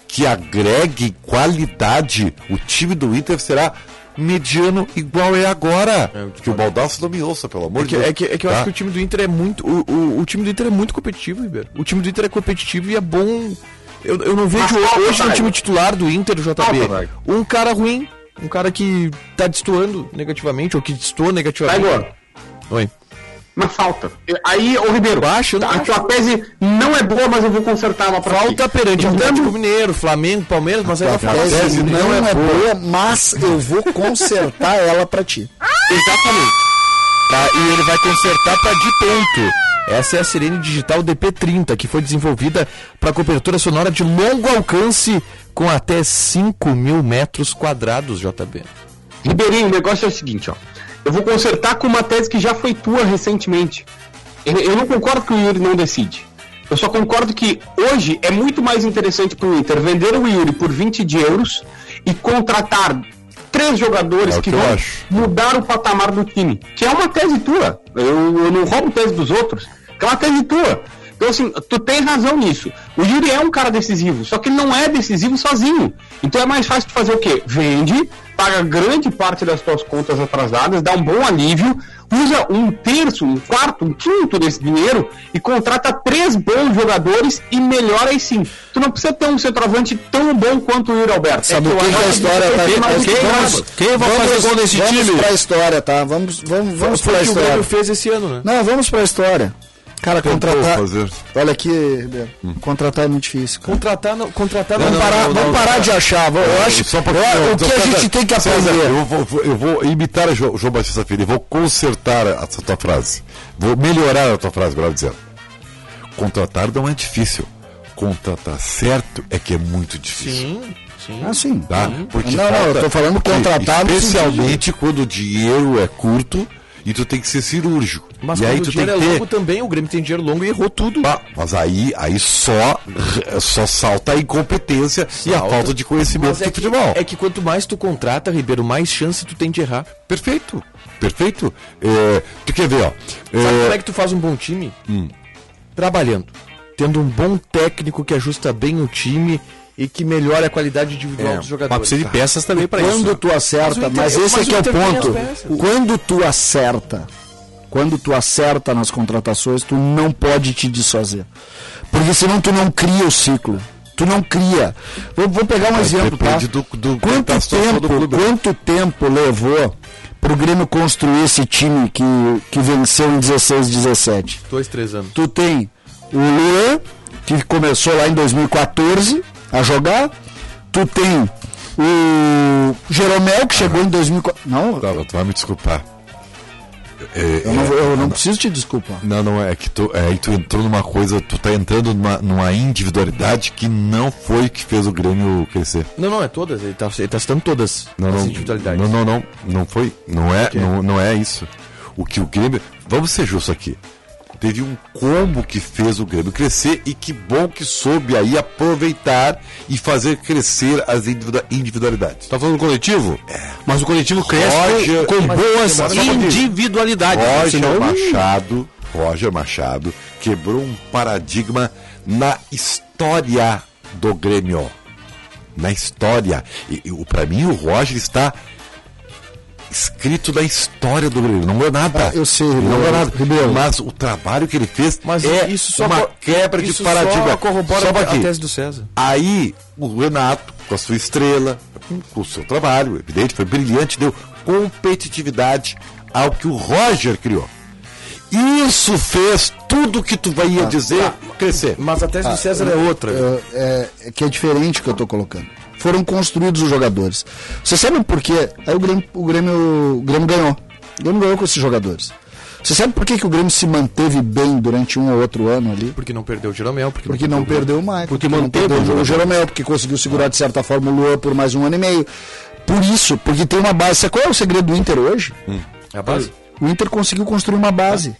C: que agreguem qualidade, o time do Inter será mediano igual é agora. que o Baldasso não me ouça, pelo amor
B: É
C: de
B: que,
C: Deus.
B: é que, é que eu
C: Tá?
B: acho que o time do Inter é muito. O, o, o time do Inter é muito competitivo, Ribeiro. O time do Inter é competitivo e é bom. Eu, eu não vejo
E: Mas
B: hoje no time titular do Inter, do JB, um cara ruim, um cara que tá destoando negativamente, ou que destoa negativamente.
E: Tiger.
B: Oi.
E: Mas falta. Aí, ô Ribeiro,
B: Baixo, eu não
E: a
B: acho.
E: tua tese não é boa, mas eu vou consertar ela pra
B: Falta
E: ti.
B: perante
E: Nós
B: Atlético
E: temos-
B: Mineiro, Flamengo, Palmeiras, mas aí vai falar.
F: tese
C: tese
F: não,
C: não
F: é
C: é
F: boa, mas eu vou consertar ela pra ti.
B: Exatamente. Tá? E ele vai consertar para de ponto. Essa é a Sirene Digital DP30, que foi desenvolvida para cobertura sonora de longo alcance com até 5 mil metros quadrados, JB.
E: Ribeirinho, o negócio é o seguinte, ó. Eu vou consertar com uma tese que já foi tua recentemente. Eu, eu não concordo que o Yuri não decide. Eu só concordo que hoje é muito mais interessante pro Inter vender o Yuri por 20 de euros e contratar três jogadores
C: É
E: que
C: que
E: vão
C: acho.
E: mudar o patamar do time. Que é uma tese tua. Eu, eu não roubo tese dos outros. Que é uma tese tua. Então, assim, tu tem razão nisso. O Yuri é um cara decisivo, só que ele não é decisivo sozinho. Então é mais fácil tu fazer o quê? Vende, paga grande parte das tuas contas atrasadas, dá um bom alívio, usa um terço, um quarto, um quinto desse dinheiro e contrata três bons jogadores e melhora aí sim. Tu não precisa ter um centroavante tão bom quanto o Yuri Alberto.
F: Sabe
E: É que
F: que a história tá
E: mais
F: quem,
E: que
F: vamos.
D: Quem vai fazer gol nesse
F: vamos
D: time?
F: pra história, tá? Vamos, vamos, vamos, vamos pra
B: o que o Grêmio
F: história.
B: fez esse ano, né?
F: Não, vamos pra história. Cara,
C: Tentou
F: contratar.
C: fazer.
F: Olha aqui, Ribeiro. Contratar é muito difícil. Cara.
B: Contratar não, contratar não,
F: Vamos
B: não,
F: parar,
B: não,
F: vamos parar
B: não.
F: de achar. vou- Eu acho
C: Só um
F: eu- o que a gente tem que aprender.
C: eu, vou, eu vou imitar o João, João Batista Filho, eu vou consertar essa tua frase. Vou melhorar a tua frase, melhor dizendo. Contratar não é difícil. Contratar certo é que é muito difícil.
B: Sim, sim.
F: Ah, sim.
C: Tá? Porque
F: não, não, eu tô falando contratar
C: Especialmente quando o dinheiro é curto e tu tem que ser cirúrgico.
B: Mas
C: e aí
B: o
C: tu tem
B: dinheiro
C: que
B: é
C: ter.
B: longo também, o Grêmio tem dinheiro longo e errou tudo.
C: Ah, mas aí, aí só, só salta a incompetência e a
B: Salta.
C: falta de conhecimento
B: Mas é
C: de
B: que,
C: futebol.
B: é que quanto mais tu contrata, Ribeiro, mais chance tu tem de errar.
C: Perfeito, perfeito. É, tu quer ver, ó.
B: Sabe
C: é,
B: como é que tu faz um bom time? Trabalhando. Tendo um bom técnico que ajusta bem o time e que melhora a qualidade individual
C: É,
B: dos
D: Mas
B: jogadores.
D: precisa de peças também pra isso.
F: Quando tu acerta,
B: Mas o
F: mas esse
B: mas
F: aqui
B: o
F: é o
B: tem
F: ponto. Quando tu acerta, quando tu acerta nas contratações, tu não pode te desfazer. Porque senão tu não cria o ciclo. Tu não cria. Vou, vou pegar um
C: Mas
F: exemplo, tá?
C: do- do-
F: quanto tempo, quanto tempo levou pro Grêmio construir esse time que, que venceu em 16, 17?
B: Dois, três anos.
F: Tu tem o Luan, que começou lá em 2014 a jogar. Tu tem o Jeromel, que chegou em 2014. Não,
C: Tá, tu vai me desculpar. É,
F: eu não, vou-
C: é,
F: eu não preciso te desculpar.
C: Não, não, é que tu, é, tu entrou numa coisa, tu tá entrando numa, numa individualidade que não foi o que fez o Grêmio crescer.
B: Não, não, é todas. Ele tá, ele tá citando todas
C: Não,
B: as
C: não,
B: individualidades.
C: não, não, não, não foi, não é, não, não é isso. O que o Grêmio, vamos ser justos aqui. Teve um combo que fez o Grêmio crescer e que bom que soube aí aproveitar e fazer crescer as individua- individualidades.
D: Tá falando do coletivo? Mas o coletivo cresce
C: Roger-
D: com, boas individualidades.
C: Roger Machado, Roger Machado quebrou um paradigma na história do Grêmio. Na história. E, e o- pra mim o Roger está escrito na história do Grêmio. Não é nada.
F: Ah, eu sei,
C: Ele não é
F: Ribeiro,
C: nada.
F: Ribeiro.
C: Mas o trabalho que ele fez
B: Mas
C: é
B: isso só
C: uma quebra de
B: isso
C: paradigma.
B: Só corrobora
C: Só
B: a,
C: aqui.
B: a tese do César.
C: Aí o Renato, com a sua estrela, com, o seu trabalho, evidente, foi brilhante, deu competitividade ao que o Roger criou. Isso fez tudo que tu vai dizer crescer.
B: Mas a tese do César é outra.
F: É, é- é que é diferente que eu tô colocando. Foram construídos os jogadores. Você sabe por quê? Aí o Grêmio, o Grêmio, o Grêmio ganhou. O Grêmio ganhou com esses jogadores. Você sabe por que, que o Grêmio se manteve bem durante um ou outro ano ali?
B: Porque não perdeu o Jeromel. Porque,
F: Porque não perdeu o Maicon.
D: Porque
F: não
D: manteve
F: perdeu
D: o
F: o. Jeromel, porque conseguiu segurar de certa forma o Luan por mais um ano e meio. Por isso, porque tem uma base. Qual é o segredo do Inter hoje?
B: É a base.
F: O Inter conseguiu construir uma base.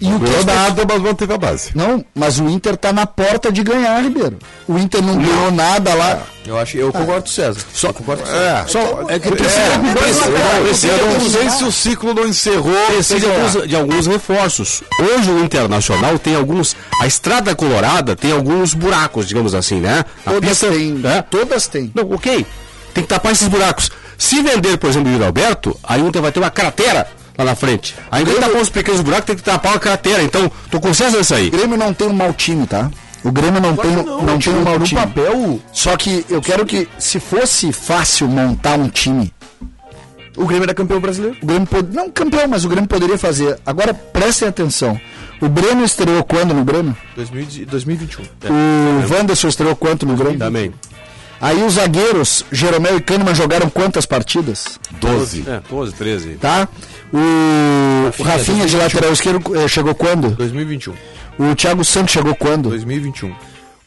F: E o
C: Ganhou
F: as
C: nada, mas manteve a base.
F: Não, mas o Inter tá na porta de ganhar, Ribeiro. O Inter não ganhou nada lá.
B: Eu, acho, eu concordo com o César. Só concordo com o César.
C: É,
D: Só, é que
C: é, eu não sei se o ciclo não encerrou.
D: precisa de, alguns, de alguns reforços. Hoje o Internacional tem alguns. A Estrada Colorada tem alguns buracos, digamos assim, né? A
F: Todas
D: pista-
F: têm.
D: é?
F: Todas têm.
D: Não, ok. Tem que tapar esses buracos. Se vender, por exemplo, o Yuri Alberto, aí o Inter vai ter uma cratera lá na frente. Vez de tapar os pequenos buracos, tem que tapar uma cratera. Então, tô com César nessa aí.
F: O Grêmio não tem um mau time, tá? O Grêmio não tem, não, tem um mau
B: no
F: time.
B: papel,
F: Só que eu quero que, se fosse fácil montar um time,
B: o Grêmio era campeão brasileiro.
F: o Grêmio pod... não campeão, mas o Grêmio poderia fazer. Agora prestem atenção. O Grêmio estreou quando no Grêmio?
B: 2000 2021.
F: O Wanderson estreou quanto no Grêmio?
D: Também.
F: Aí os zagueiros, Jeromel e Kahneman, jogaram quantas partidas?
C: 12.
D: É, 12, 13.
F: Tá? O, o Rafinha de lateral esquerdo eh, chegou quando?
B: 2021.
F: O Thiago Santos chegou quando?
B: 2021.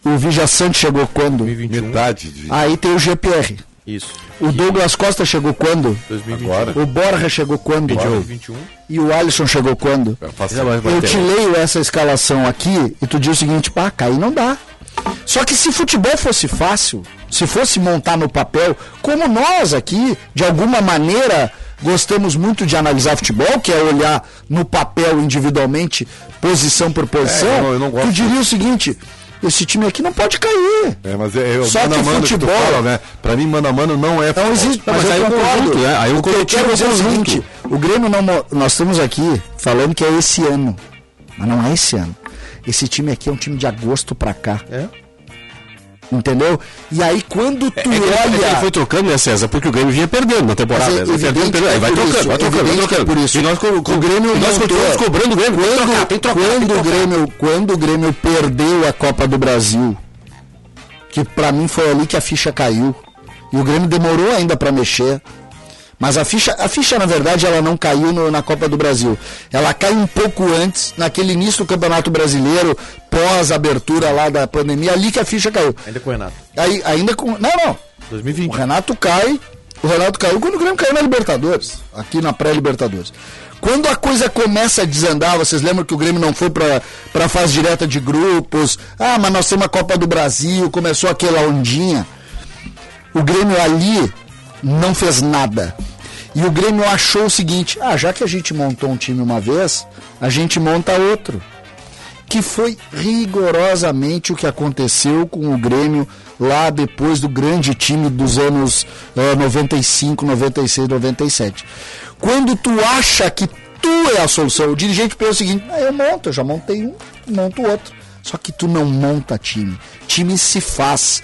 F: O Vigia Santos chegou quando?
B: 2021.
C: Metade de
F: Aí tem o GPR.
B: Isso.
F: O Douglas Costa chegou quando?
B: 2021.
C: agora.
F: O Borja chegou quando?
B: 2021.
F: E o Alisson chegou quando?
C: Eu
F: Eu te leio essa escalação aqui e tu diz o seguinte, pá, cair não dá. Só que se futebol fosse fácil, se fosse montar no papel, como nós aqui, de alguma maneira, gostamos muito de analisar futebol, que é olhar no papel individualmente, posição por posição,
C: É, eu não- eu não gosto
F: tu diria o seguinte, esse time aqui não pode cair.
C: É, mas é,
F: Só
C: mano
F: que
C: mano que
F: futebol-
C: fala, né? Pra mim, mano a mano não é
F: Não existe, mas,
D: mas aí
F: eu concordo.
D: conjunto, né? Aí o
F: o que eu quero dizer é o seguinte, o Grêmio não, nós estamos aqui falando que é esse ano, mas não é esse ano. Esse time aqui é um time de agosto pra cá.
B: É?
F: Entendeu? E aí quando tu
D: É que ele- é que ele
F: olha
D: foi trocando, né, César? Porque o Grêmio vinha perdendo na temporada.
F: Mas é
D: né? Perdendo, perdendo, aí vai
F: é por
D: trocando,
F: isso,
D: vai trocando, vai
F: é
D: trocando.
F: por isso.
D: E nós, co- co-
F: O Grêmio
D: e nós
F: montou-
D: continuamos cobrando o Grêmio. Tem que trocar, tem trocar, tem
F: quando o
D: trocar.
F: Grêmio, quando o Grêmio perdeu a Copa do Brasil, que pra mim foi ali que a ficha caiu. E o Grêmio demorou ainda pra mexer. Mas a ficha, a ficha, na verdade, ela não caiu no- na Copa do Brasil. Ela cai um pouco antes, naquele início do Campeonato Brasileiro, pós abertura lá da pandemia, ali que a ficha caiu.
B: Ainda com o Renato.
F: Aí, ainda com. Não, não. O
B: 2020.
F: Renato cai. O Renato caiu quando o Grêmio caiu na Libertadores. Aqui na pré-Libertadores. Quando a coisa começa a desandar, vocês lembram que o Grêmio não foi pra, pra fase direta de grupos? Ah, mas nós temos a Copa do Brasil, começou aquela ondinha. O Grêmio ali não fez nada. E o Grêmio achou o seguinte: ah, já que a gente montou um time uma vez, a gente monta outro que foi rigorosamente o que aconteceu com o Grêmio lá depois do grande time dos anos eh, 95, 96, 97. Quando tu acha que tu é a solução, o dirigente pensa o seguinte: ah, eu monto, eu já montei um, monto outro. Só que tu não monta time. Time se faz.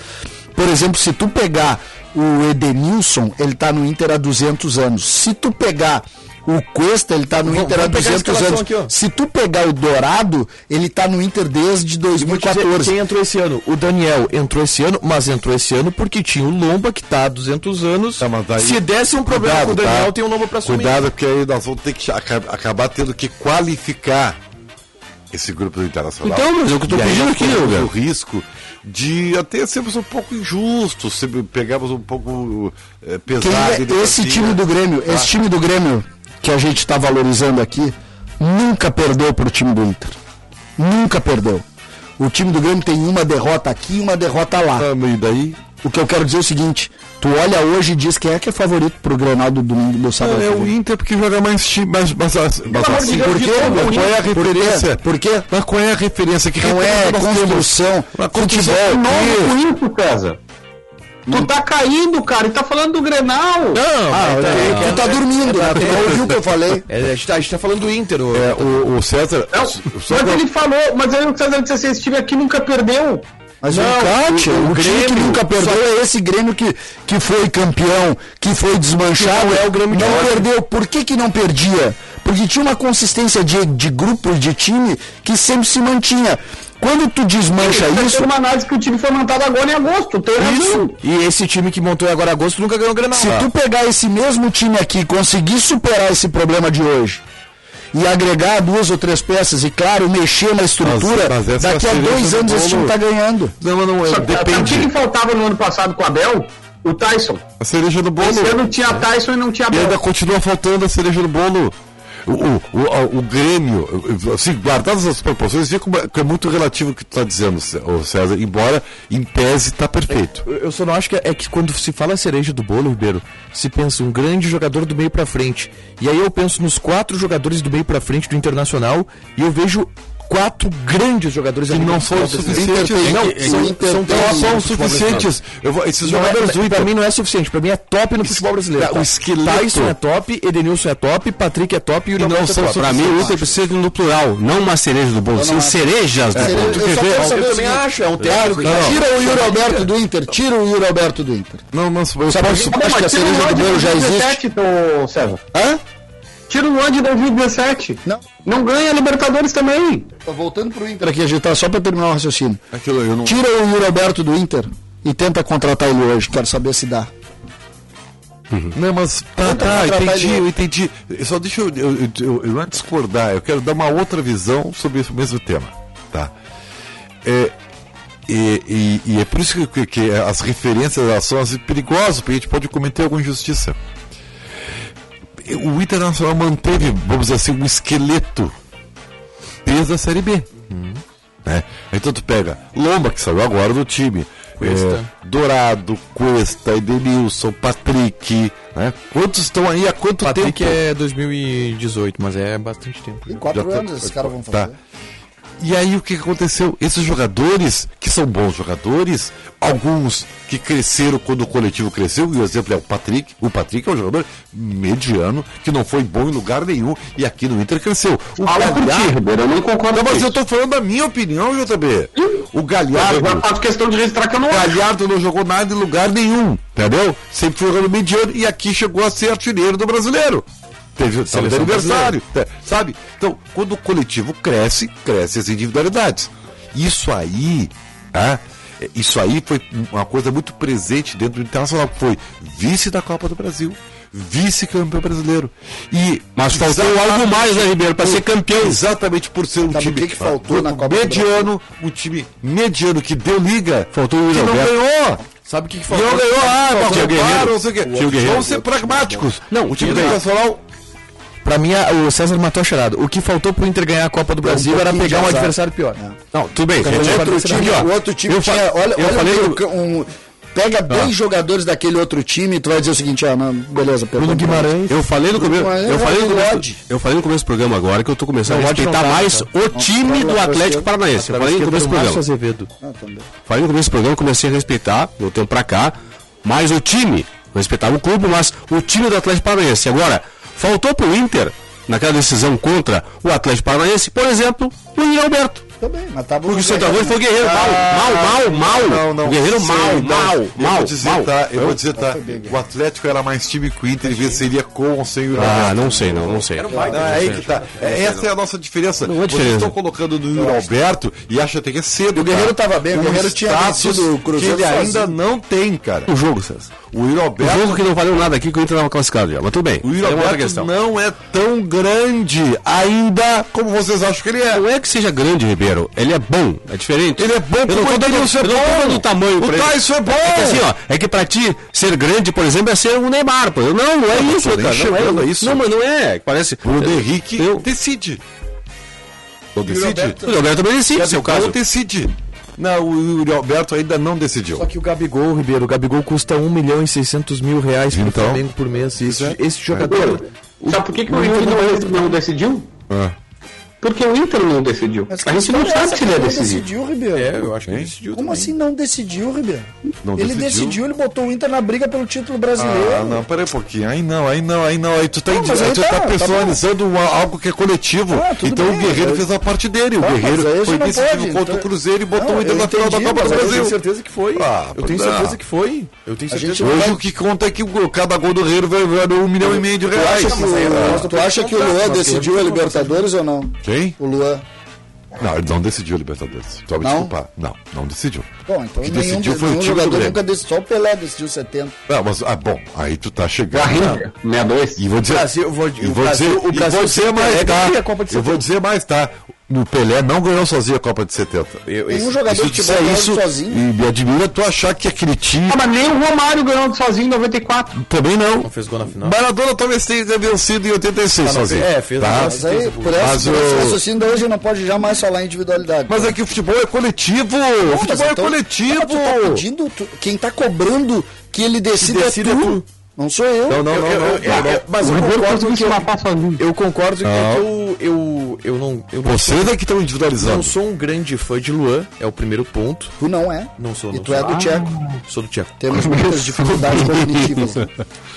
F: Por exemplo, se tu pegar o Edenilson, ele tá no Inter há 200 anos. Se tu pegar o Cuesta, ele tá no Inter há
B: vamos pegar a
F: 200
B: escalação
F: anos.
B: aqui.
F: Se tu pegar o Dourado, ele tá no Inter desde
B: Vou te dizer
F: 2014.
B: Quem entrou esse ano? O Daniel entrou esse ano, mas entrou esse ano porque tinha o Lomba, que tá há 200 anos.
C: Tá, mas daí-
B: Se desse um problema
C: Cuidado,
B: com o Daniel,
C: tá?
B: tem um Lomba pra assumir.
C: Cuidado, porque aí nós vamos ter que aca- acabar tendo que qualificar esse grupo do Internacional.
D: Então, mas é o que eu tô
C: E
D: pedindo aqui,
C: o risco de até sermos um pouco injustos, se pegamos um pouco eh, pesado.
F: é
C: ele
F: esse time do Grêmio, esse time do Grêmio que a gente está valorizando aqui, nunca perdeu pro time do Inter. Nunca perdeu. O time do Grêmio tem uma derrota aqui e uma derrota lá.
C: Ah, e daí?
F: O que eu quero dizer é o seguinte: tu olha hoje e diz quem é que é favorito pro Grenal do domingo do sábado.
C: É o Inter porque joga mais time, mas, mas, mas, mas
E: amor de
C: assim, por quê? Mas
E: o
C: qual é a referência?
F: Por quê?
C: Mas qual é a referência? Que
F: Não
C: referência
F: é construção, futebol.
E: Novo com isso, César. Tu tá caindo, cara, e tá falando do Grenal.
B: Não,
F: Ah,
B: mas tá-
F: tu tá dormindo, né? Tu não ouviu o que eu falei.
B: É, a, gente tá, a gente tá falando do Inter. o-
C: É, o, o César.
E: Não,
C: só
E: mas
C: pra-
E: ele falou, mas aí o César disse assim, esse time aqui nunca perdeu.
F: Mas
B: Não,
F: o Cate,
B: o-
F: o,
B: o
F: time que
B: Grêmio,
F: nunca perdeu
B: só-
F: é esse Grêmio que, que foi campeão, que foi desmanchado.
B: Que não é o Grêmio de
F: Não
B: hoje.
F: perdeu. Por que, que não perdia? Porque tinha uma consistência de, de grupos de time que sempre se mantinha. Quando tu desmancha isso,
E: tendo uma análise que o time foi montado agora em agosto. Tem razão.
B: E esse time que montou agora em agosto nunca ganhou o Grenal.
F: se tu pegar esse mesmo time aqui e conseguir superar esse problema de hoje e agregar duas ou três peças e, claro, mexer na estrutura,
C: Mas- mas
F: daqui a dois
C: do
F: anos esse time tá ganhando.
C: Não, mas não é.
E: Só que, Sabe o que,
C: Depende.
E: faltava no ano passado com o Abel? O Tyson.
C: A cereja do bolo.
E: Esse ano tinha Tyson e não tinha
C: E ainda
E: Abel.
C: continua faltando a cereja do bolo. O, o, o, o Grêmio, assim, guardadas as proporções, vê como é, que é muito relativo o que tu está dizendo, César, embora em tese está perfeito.
B: Eu- Eu só não acho que é, é que quando se fala cereja do bolo, Ribeiro, se pensa um grande jogador do meio pra frente. E aí eu penso nos quatro jogadores do meio pra frente do Internacional e eu vejo quatro grandes jogadores
C: Que não foram suficientes. Não,
B: É
C: são,
B: é
C: são,
B: são
C: são suficientes. Eu vou, esses
B: Não,
C: jogadores
B: é,
C: Inter.
B: mim não é suficiente, pra mim é top no futebol brasileiro.
C: Tá, o esqueleto-
B: Tyson é top, Edenilson é top, Patrick é top e o
C: não
B: Leonardo é
C: são
B: top.
D: Pra mim, o Inter precisa de um no plural, não uma cereja do bolo, sim cerejas do bolo.
F: eu só quero saber
B: Eu
F: o
B: também acho, é um técnico
F: Tira o Yuri Alberto do Inter, tira o Yuri Alberto do Inter.
C: Não, não, eu posso,
F: Acho que a cereja do bolo já existe.
E: 2017, ô, César.
F: Hã?
E: Tira o ano de 2017.
F: Não.
E: Não ganha a Libertadores também.
F: Tô voltando pro Inter aqui, a gente tá só pra terminar o raciocínio.
C: aquilo eu não.
F: Tira o Yuri Alberto do Inter e tenta contratar ele hoje. Quero saber se dá.
C: Não, mas tá, tá, entendi, eu entendi. Só deixa eu, eu, eu, eu, não discordar, eu quero dar uma outra visão sobre esse mesmo tema, tá? É, e, e- e é por isso que, que as referências elas são perigosas, porque a gente pode cometer alguma injustiça. O Internacional manteve, vamos dizer assim, um esqueleto desde a Série B. Né? Então tu pega Lomba, que saiu agora do time,
B: Cuesta.
C: é, Dourado, Cuesta, Edenilson, Patrick, né? Quantos estão aí há quanto
B: Patrick
C: tempo?
B: é 2018, mas é bastante tempo.
F: Em quatro
C: Já tá-
F: anos esses caras vão
C: Tá. E aí o que aconteceu? Esses jogadores, que são bons jogadores, alguns que cresceram quando o coletivo cresceu, e o exemplo é o Patrick. O Patrick é um jogador mediano, que não foi bom em lugar nenhum, e aqui no Inter cresceu. O
E: Fala
C: Galhardo-
E: eu não concordo
C: Não, mas eu tô falando da minha opinião, JB. O
E: Eu
C: Galhardo.
E: faço questão de registrar que eu não.
C: Galhardo não jogou nada em lugar nenhum, entendeu? Sempre foi jogando mediano e aqui chegou a ser artilheiro do brasileiro. Teve o aniversário, tá, sabe? Então, quando o coletivo cresce, crescem as individualidades. Isso aí, tá? É, Isso aí foi uma coisa muito presente dentro do Internacional, que foi vice da Copa do Brasil, vice-campeão brasileiro. E
D: Mas faltou algo mais, né, Ribeiro, pra
C: por-
D: ser campeão.
C: Exatamente por ser um
F: Sabe
C: time
F: o que que faltou na Copa
C: mediano, um time mediano que deu liga,
D: Faltou o
C: que
D: Yuri
C: não
D: Alberto.
C: ganhou.
B: Sabe o que, que
C: E
B: faltou?
C: não ganhou, ah,
D: Tinha o
C: roubaram,
D: Guerreiro.
C: não sei o quê. Vamos ser pragmáticos.
B: Não,
C: o time do. Internacional
B: Pra mim, o César matou a charada. O que faltou pro Inter ganhar a Copa do Brasil era
F: pouquinho
B: pegar um adversário pior.
D: Não, tudo bem.
F: O
D: gente.
F: outro time,
B: ó.
F: o outro time
D: Eu
F: tinha.
D: fa-
F: Olha,
D: eu
F: olha
D: falei
F: um,
D: do-
F: um- Pega 10 jogadores daquele outro time e tu vai dizer o seguinte, ah, não, beleza.
B: Bruno Guimarães.
D: Eu falei no começo, eu
F: é
D: falei no
F: o
D: começo, eu falei no começo do programa agora que eu tô começando
B: Não,
D: a
B: o
D: respeitar
B: tá,
D: mais
B: tá.
D: o time do
F: Não,
D: Atlético
F: não,
D: Paranaense. Eu falei no começo do programa.
B: Azevedo.
F: Ah.
D: Falei no começo do programa, comecei a respeitar, do tempo pra cá, mais o time. Respeitava o clube, mas o time do Atlético Paranaense. Agora, faltou pro Inter, naquela decisão contra o Atlético Paranaense, por exemplo, o Yuri Alberto.
F: Também, mas tá bom.
D: Porque o centroavante foi o Guerreiro, mal, mal, mal, mal.
C: Não, não.
D: O Guerreiro
C: Sei,
D: mal,
C: não.
D: mal,
C: Eu
D: mal,
C: vou dizer,
D: mal.
C: tá? Eu vou dizer, tá? O Atlético era mais time que o Inter e venceria com ou sem o
D: Ah, não sei, não, não sei.
C: É aí que tá. É, essa é a nossa diferença.
D: Não é
C: Vocês
D: diferença.
C: estão colocando no Yuri Alberto e acham até que é cedo.
F: O Guerreiro tava bem, o Guerreiro tinha vencido o Cruzeiro
C: que ele ainda não tem, cara.
D: O jogo, César.
C: O Yuri
D: O
C: Alberto
D: jogo que não valeu nada aqui, que o Inter estava classificado já. Mas tudo bem.
C: O Yuri Alberto não é tão grande ainda como vocês acham que ele é.
D: Não é que seja grande, Ribeiro. Ele é bom. É diferente.
C: Ele é bom
D: Eu não tô
C: porque
D: dando,
C: o é
D: eu não tô
C: bom.
D: dando tamanho
C: O
D: pra ele.
C: Tyson é bom.
D: É que assim, ó, é que pra ti ser grande, por exemplo, é ser um Neymar. Por exemplo. Não, não é
C: Não,
D: isso, cara. Não é
C: a isso.
D: Não, mas não é. Parece.
C: O Henrique
D: Eu-
C: decide. Não decide?
D: O Roberto também decide, seu
C: Gabigol
D: caso.
C: decide. Não, o Yuri Alberto ainda não decidiu.
B: Só que o Gabigol, Ribeiro, o Gabigol custa 1 milhão e 600 mil reais pro
C: Então?
B: Flamengo por mês. Esse,
C: é.
B: esse jogador.
E: Sabe por que, que o Inter não, não decidiu?
C: Ah.
E: Porque o Inter não decidiu.
F: Mas
E: A gente não
F: é
E: sabe
F: essa
E: se ele
F: não
E: decidir.
F: decidiu, Ribeiro.
B: É, eu acho que
C: Hein?
B: ele decidiu
F: Como
B: também.
F: assim não decidiu, Ribeiro?
C: Não
F: ele
C: decidiu?
F: decidiu, ele botou o Inter na briga pelo título brasileiro.
C: Ah, não, peraí um pouquinho. Aí não, aí não, aí não. Aí tu tá,
F: Não,
C: aí tu
F: tá,
C: tá
F: tá
C: personalizando uma- algo que é coletivo.
F: Ah,
C: então
F: bem,
C: o Guerreiro
F: mas-
C: fez a parte dele. O
F: Tá, aí
C: Guerreiro foi decisivo
F: pode,
C: contra
F: então-
C: o Cruzeiro e botou
F: Não,
C: o Inter
F: eu
C: na final da Copa do
F: aí eu
B: Eu tenho
C: Brasil.
B: certeza que foi.
C: Ah,
B: eu tenho
C: não.
B: certeza que foi. Eu tenho
F: A
B: certeza
C: Hoje o que conta é que cada gol do Guerreiro vai valer um milhão e meio de reais.
F: o, tu acha que o Luan decidiu a Libertadores ou não?
C: Quem?
F: O Luan.
C: Não, ele não decidiu a Libertadores. Tu vai me
F: Não?
C: desculpar. Não, não decidiu.
F: Bom, então
C: O que
F: nenhum,
C: decidiu foi o
F: nenhum
C: do
F: jogador
C: Grêmio.
F: nunca decidiu. Só o Pelé decidiu 70.
C: Ah, mas, ah, bom, aí tu tá chegando.
E: Garrincha, 62.
C: E vou dizer,
B: Brasil, eu vou-
C: e
B: o
C: vou
B: Brasil-
C: dizer,
B: o
C: e
B: Brasil
C: vou dizer mais, tá? Eu vou
B: 70.
C: dizer mais, tá? O Pelé não ganhou sozinho a Copa de 70.
B: Eu- esse-
F: jogador de futebol ganhou
C: isso,
F: sozinho.
C: e me admira tu achar que aquele time
E: Ah, mas nem o Romário ganhou sozinho em 94.
C: também não.
B: Não fez gol na final.
C: Maradona talvez tenha vencido em 86
B: Ah, não,
C: sozinho.
B: é, fez
C: tá?
F: Mas aí, por essa,
C: Mas
F: por esse
C: o-
F: raciocínio de hoje, não pode jamais falar em individualidade.
C: Mas é que o futebol é coletivo.
F: Não,
C: o futebol
F: mas
C: é
F: então-
C: coletivo.
F: Ah, tu tá pedindo, tu- quem tá cobrando que ele decida,
B: decida
F: é
B: é
F: tu. Não sou eu.
C: Não, não,
B: Eu-
C: não,
B: eu-
C: não.
B: eu-
C: não, não.
B: eu- Mas eu concordo que eu, eu concordo que,
C: Não.
B: que eu, eu, eu não. Eu não
C: Vocês é que estão
B: Não
C: individualizando.
B: sou um grande fã de Luan, é o primeiro ponto.
F: Tu não é.
B: Não sou,
F: E
B: não
F: tu
B: sou.
F: é do Tcheco.
B: Sou do Tcheco.
F: Temos muitas dificuldades cognitivas.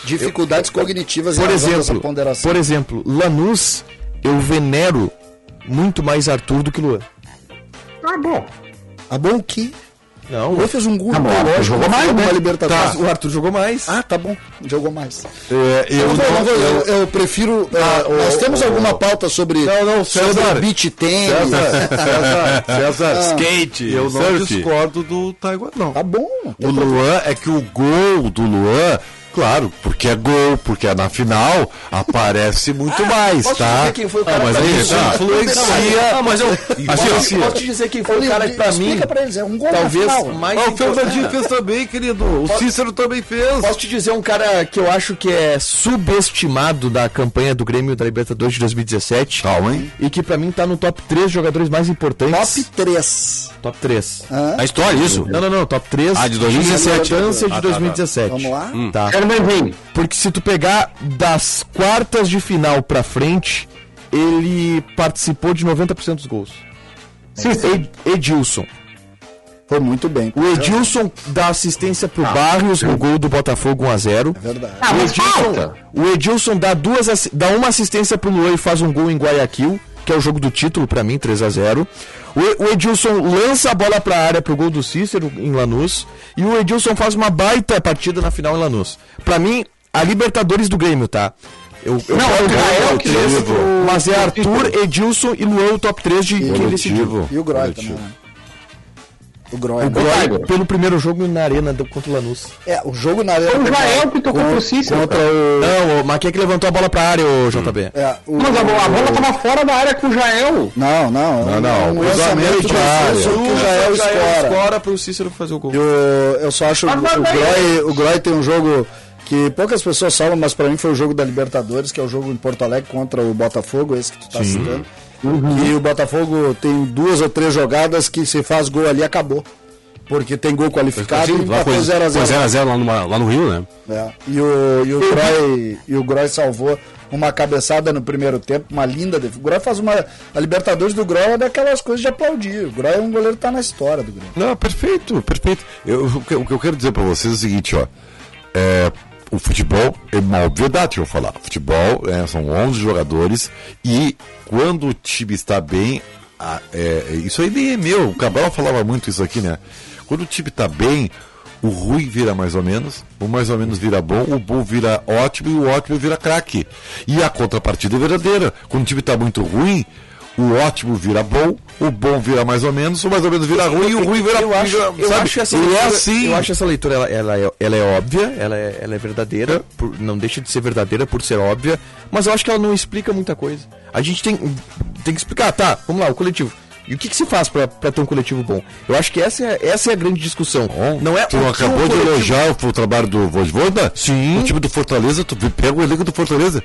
F: Dificuldades cognitivas
B: Por exemplo,
F: ponderação.
B: por exemplo, Lanús, eu venero muito mais Arthur do que Luan.
E: Ah, bom.
F: Ah, bom que
B: Não,
F: o Luan fez um gol
E: Tá
F: lógico,
E: jogou mais, né?
F: Libertadores.
B: o Arthur jogou mais.
F: Ah, tá bom. Jogou mais.
C: É, eu
F: vou-
C: não-
F: eu
C: eu-
F: eu- prefiro. eh,
C: ô,
F: nós temos
C: ô,
F: alguma pauta sobre,
C: Não, não,
F: sobre
C: César.
F: beach tênis?
C: César, César, César,
D: Skate,
C: eu não
D: surf.
C: discordo do Taiwan, não.
F: Tá bom. não
C: O
F: problema.
C: Luan é que o gol do Luan, claro, porque é gol, porque é na final, aparece muito mais,
B: Posso
C: tá?
B: dizer quem foi o cara
C: mas
B: pra
C: aí isso
B: Tá.
C: influencia.
B: Não, mas eu.
C: Influencia.
B: Posso te dizer quem foi o cara pra mim.
F: explica pra eles, é um gol na
B: Talvez
F: final.
B: mais.
C: Ah, o Fernandinho fez também, querido. O Cícero também fez.
B: Posso te dizer um cara que eu acho que é subestimado da campanha do Grêmio da Libertadores de 2017
C: Calma, hein?
B: e que pra mim tá no top 3 jogadores mais importantes.
F: Top 3.
B: Top 3.
D: A história, isso?
B: Não, não, não, top 3
D: Ah, de 2017.
B: importância
D: Ah,
B: de
D: tá, tá.
B: 2017.
F: Vamos lá?
B: Tá.
E: Vir.
B: Porque se tu pegar das quartas de final pra frente, ele participou de 90% dos gols. Ed- Edilson.
F: Foi muito bem.
B: O Edilson dá assistência
F: Ah,
B: pro Barrios no gol do Botafogo 1x0.
F: É verdade.
E: Ah,
B: O Edilson, o Edilson dá, duas, dá uma assistência pro Luan e faz um gol em Guayaquil, que é o jogo do título pra mim, 3 a 0 o, o Edilson lança a bola pra área pro gol do Cícero em Lanús. E o Edilson faz uma baita partida na final em Lanús. Pra mim, a Libertadores do Grêmio, tá? Eu, eu
E: Não,
B: boto
E: o que
B: Mas é Arthur, Edilson e Luan o top 3 de decidiu.
C: Coletivo.
F: E o Groy também, né? O Groy.
B: O? Groy, pelo primeiro jogo na arena do, contra o Lanús.
F: É, o jogo na arena.
E: Foi o
F: contra-
E: Jael que tocou pro Cícero,
F: Contra o.
B: Não, o Maquia que levantou a bola pra área, o JB.
F: É, o
E: Mas a, bola- a bola tava fora da área com o Jael.
F: Não, não.
C: Não, não,
F: Um
C: cruzamento de área.
F: Cícero que o Jael escora.
B: escora pro Cícero fazer o gol.
F: Eu, eu só acho
E: Mas
F: o,
E: aí.
F: Groy, o Groy tem um jogo que poucas pessoas falam, mas pra mim foi o jogo da Libertadores, que é o jogo em Porto Alegre contra o Botafogo, esse que tu tá citando. E o Botafogo tem duas ou três jogadas que se faz gol ali, acabou. Porque tem gol qualificado e
D: Lá
F: empatou
D: foi
F: 0x0.
D: 0x0 lá, numa- lá no Rio, né?
F: É, e o, e o Groy, e o Groy salvou uma cabeçada no primeiro tempo, uma linda defesa. O Groy faz uma. A Libertadores do Groy é daquelas coisas de aplaudir. O Groy é um goleiro que tá na história do Grêmio.
C: Não, perfeito, perfeito. Eu, o, que, o que eu quero dizer pra vocês é o seguinte, ó. É, o futebol é uma obviedade que eu falar. O futebol é, são 11 jogadores e quando o time está bem, a- é, isso aí nem é meu. O Cabral falava muito isso aqui, né? Quando o time está bem, o ruim vira mais ou menos, o mais ou menos vira bom, o bom vira ótimo e o ótimo vira craque. E a contrapartida é verdadeira. Quando o time está muito ruim, o ótimo vira bom, o bom vira mais ou menos, o mais ou menos vira ruim e o ruim vira
B: eu acho,
C: vira-
B: eu acho essa
C: E
B: leitura,
C: é assim.
B: eu acho essa leitura ela, ela é, ela é óbvia, ela é, ela é verdadeira, por- não deixa de ser verdadeira por ser óbvia, mas eu acho que ela não explica muita coisa. A gente tem, tem que explicar, tá, vamos lá, o coletivo. E o que, que se faz pra, pra ter um coletivo bom? Eu acho que essa é, essa é a grande discussão. Não é
C: Tu acabou de elogiar o, o trabalho do Vojvoda?
B: Sim.
C: O time do Fortaleza, tu pega o elenco do Fortaleza.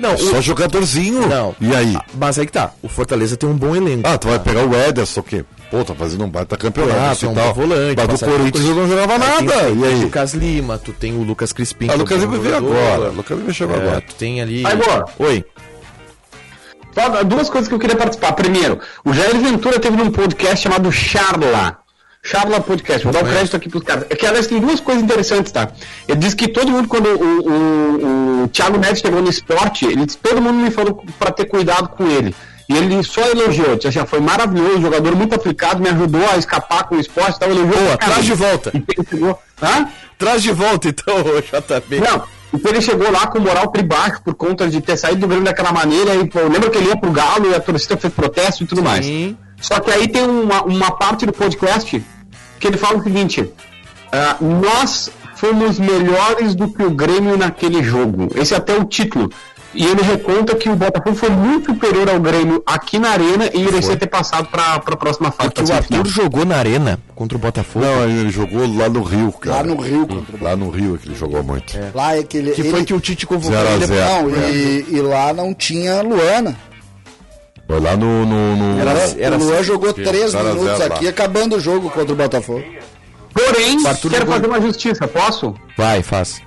B: Não,
C: Só
B: o-
C: jogadorzinho.
B: não.
C: E aí?
B: Ah, Mas aí que tá. O Fortaleza tem um bom elenco.
C: Ah, tu vai pegar o Ederson, que, pô, tá fazendo um baita campeonato
B: Ah,
C: e
B: tem um
C: tal.
B: bom volante.
C: Mas do Corinthians eu não jogava nada.
B: tem
C: E
B: o
C: aí?
B: Lucas Lima, tu tem o Lucas Crispim.
C: Ah, Lucas Lima veio agora. Lucas Lima chegou
B: É,
C: agora.
B: tu tem ali.
E: Vai, Boa.
B: Oi.
E: Só duas coisas que eu queria participar. Primeiro, o Jair Ventura teve num podcast chamado Charla. Charla Podcast, vou dar o crédito aqui pros caras. É que, aliás, tem duas coisas interessantes, tá? Ele disse que todo mundo, quando o, o, o Thiago Neves chegou no esporte, ele disse, todo mundo me falou pra ter cuidado com ele. E ele só elogiou, disse, já foi maravilhoso, jogador muito aplicado, me ajudou a escapar com o esporte, então elogiou.
B: Boa, traz de volta.
E: Hã?
B: Traz de volta então, JB.
E: Não, então ele chegou lá com moral baixo por conta de ter saído do Grêmio daquela maneira. E, pô, lembra que ele ia pro Galo e a torcida fez protesto e tudo mais. Só que aí tem uma, uma parte do podcast que ele fala o seguinte: ah, nós fomos melhores do que o Grêmio naquele jogo. Esse é até o título. E ele reconta que o Botafogo foi muito superior ao Grêmio aqui na Arena e merecia ter passado para a próxima fase.
B: Porque o. Arthur jogou na arena contra o Botafogo.
C: Não, ele jogou lá no Rio, cara.
F: Lá no Rio contra o
C: Lá no Rio é que ele jogou muito.
F: Lá é que ele.
B: que
F: ele-
B: foi que o Tite convocou
C: Zero
B: ele.
C: zero.
F: Não, e, e lá não tinha Luana.
C: Foi lá no. no, no-
B: Era- era
F: o Luan
B: assim,
F: jogou três minutos aqui,
C: lá.
F: acabando o jogo contra o Botafogo.
E: Porém, quero fazer uma justiça, posso?
B: Vai, faz.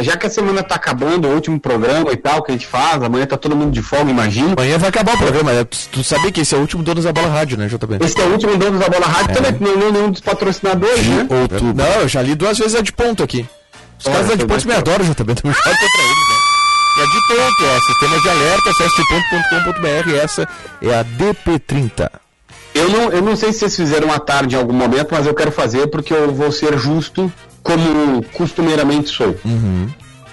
E: Já que a semana tá acabando, o último programa e tal que a gente faz, amanhã tá todo mundo de folga, imagino.
B: Amanhã vai acabar o programa. né? Tu, tu sabia que esse é o último Donos da Bola Rádio, né, JB?
E: Esse é o último dono da Bola Rádio, também não é nenhum dos patrocinadores, né?
C: Outubro.
B: Não, eu já li duas vezes a de ponto aqui. Os
E: Olha,
B: caras da de ponto me adoram, JB. Me fala contra eles, né? A de ponto, ó. Sistema de alerta, acesse ponto.com.br. Essa é a DP30.
E: Eu não, eu não sei se vocês fizeram à tarde em algum momento, mas eu quero fazer porque eu vou ser justo, como costumeiramente sou.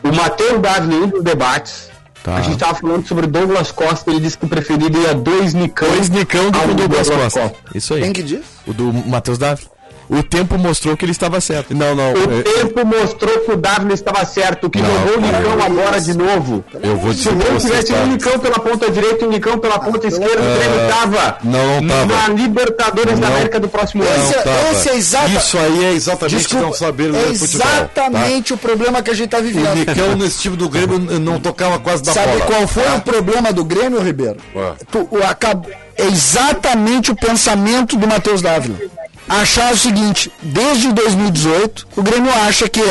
E: O Matheus Davi, em um dos debates,
B: Tá.
E: a gente tava falando sobre Douglas Costa, ele disse que o preferido ia dois Nicão.
B: Dois Nicão do
E: ao
B: Douglas
E: Douglas
B: Costa.
E: Costa.
B: Isso aí.
F: Quem que diz?
B: O do Matheus Davi. O tempo mostrou que ele estava certo.
C: Não, não.
E: O
C: é-
E: tempo mostrou que o Darwin estava certo, que
C: Não,
E: jogou o. Nicão agora de novo.
C: Eu vou
E: Se
C: dizer
E: o Grêmio
C: você,
E: tivesse
C: tá?
E: um Nicão pela ponta direita e um Nicão pela ponta esquerda, o Grêmio tava
C: não, não tava.
E: na Libertadores da
C: Não.
E: América do próximo ano.
F: Esse, esse é exata...
C: Isso aí é exatamente
F: Desculpa,
C: não saber ler
F: é
C: futebol. tá?
F: exatamente o problema que a gente tá
C: O
F: vivendo.
C: Nicão nesse time do Grêmio não tocava quase da
F: Sabe
C: bola.
F: qual foi o problema do Grêmio, Ribeiro? Tu- o, acab- é exatamente o pensamento do Matheus Dávila. Achar o seguinte, desde 2018, o Grêmio acha que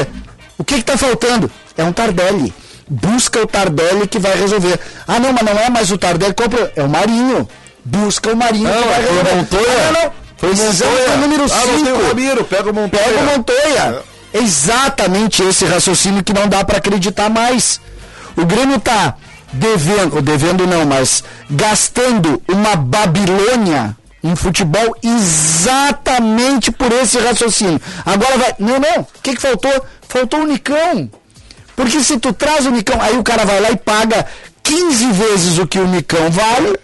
F: o que está faltando? É um Tardelli. Busca o Tardelli que vai resolver. Ah, não, mas não é mais o Tardelli, compra, é o Marinho. Busca o Marinho que vai
C: o
F: resolver.
C: Montoya.
F: Ah, não, não.
C: Foi Montoya.
F: número
C: Ah, não tem o
F: 5.
C: Ramiro, pega o Montoya.
F: Pega o Montoya. É exatamente esse raciocínio que não dá para acreditar mais. O Grêmio tá devendo, ou devendo não, mas gastando uma Babilônia em futebol exatamente por esse raciocínio. Agora vai. Não, não. O que, que faltou? Faltou o Nicão. Porque se tu traz o Nicão, aí o cara vai lá e paga 15 vezes o que o Nicão vale.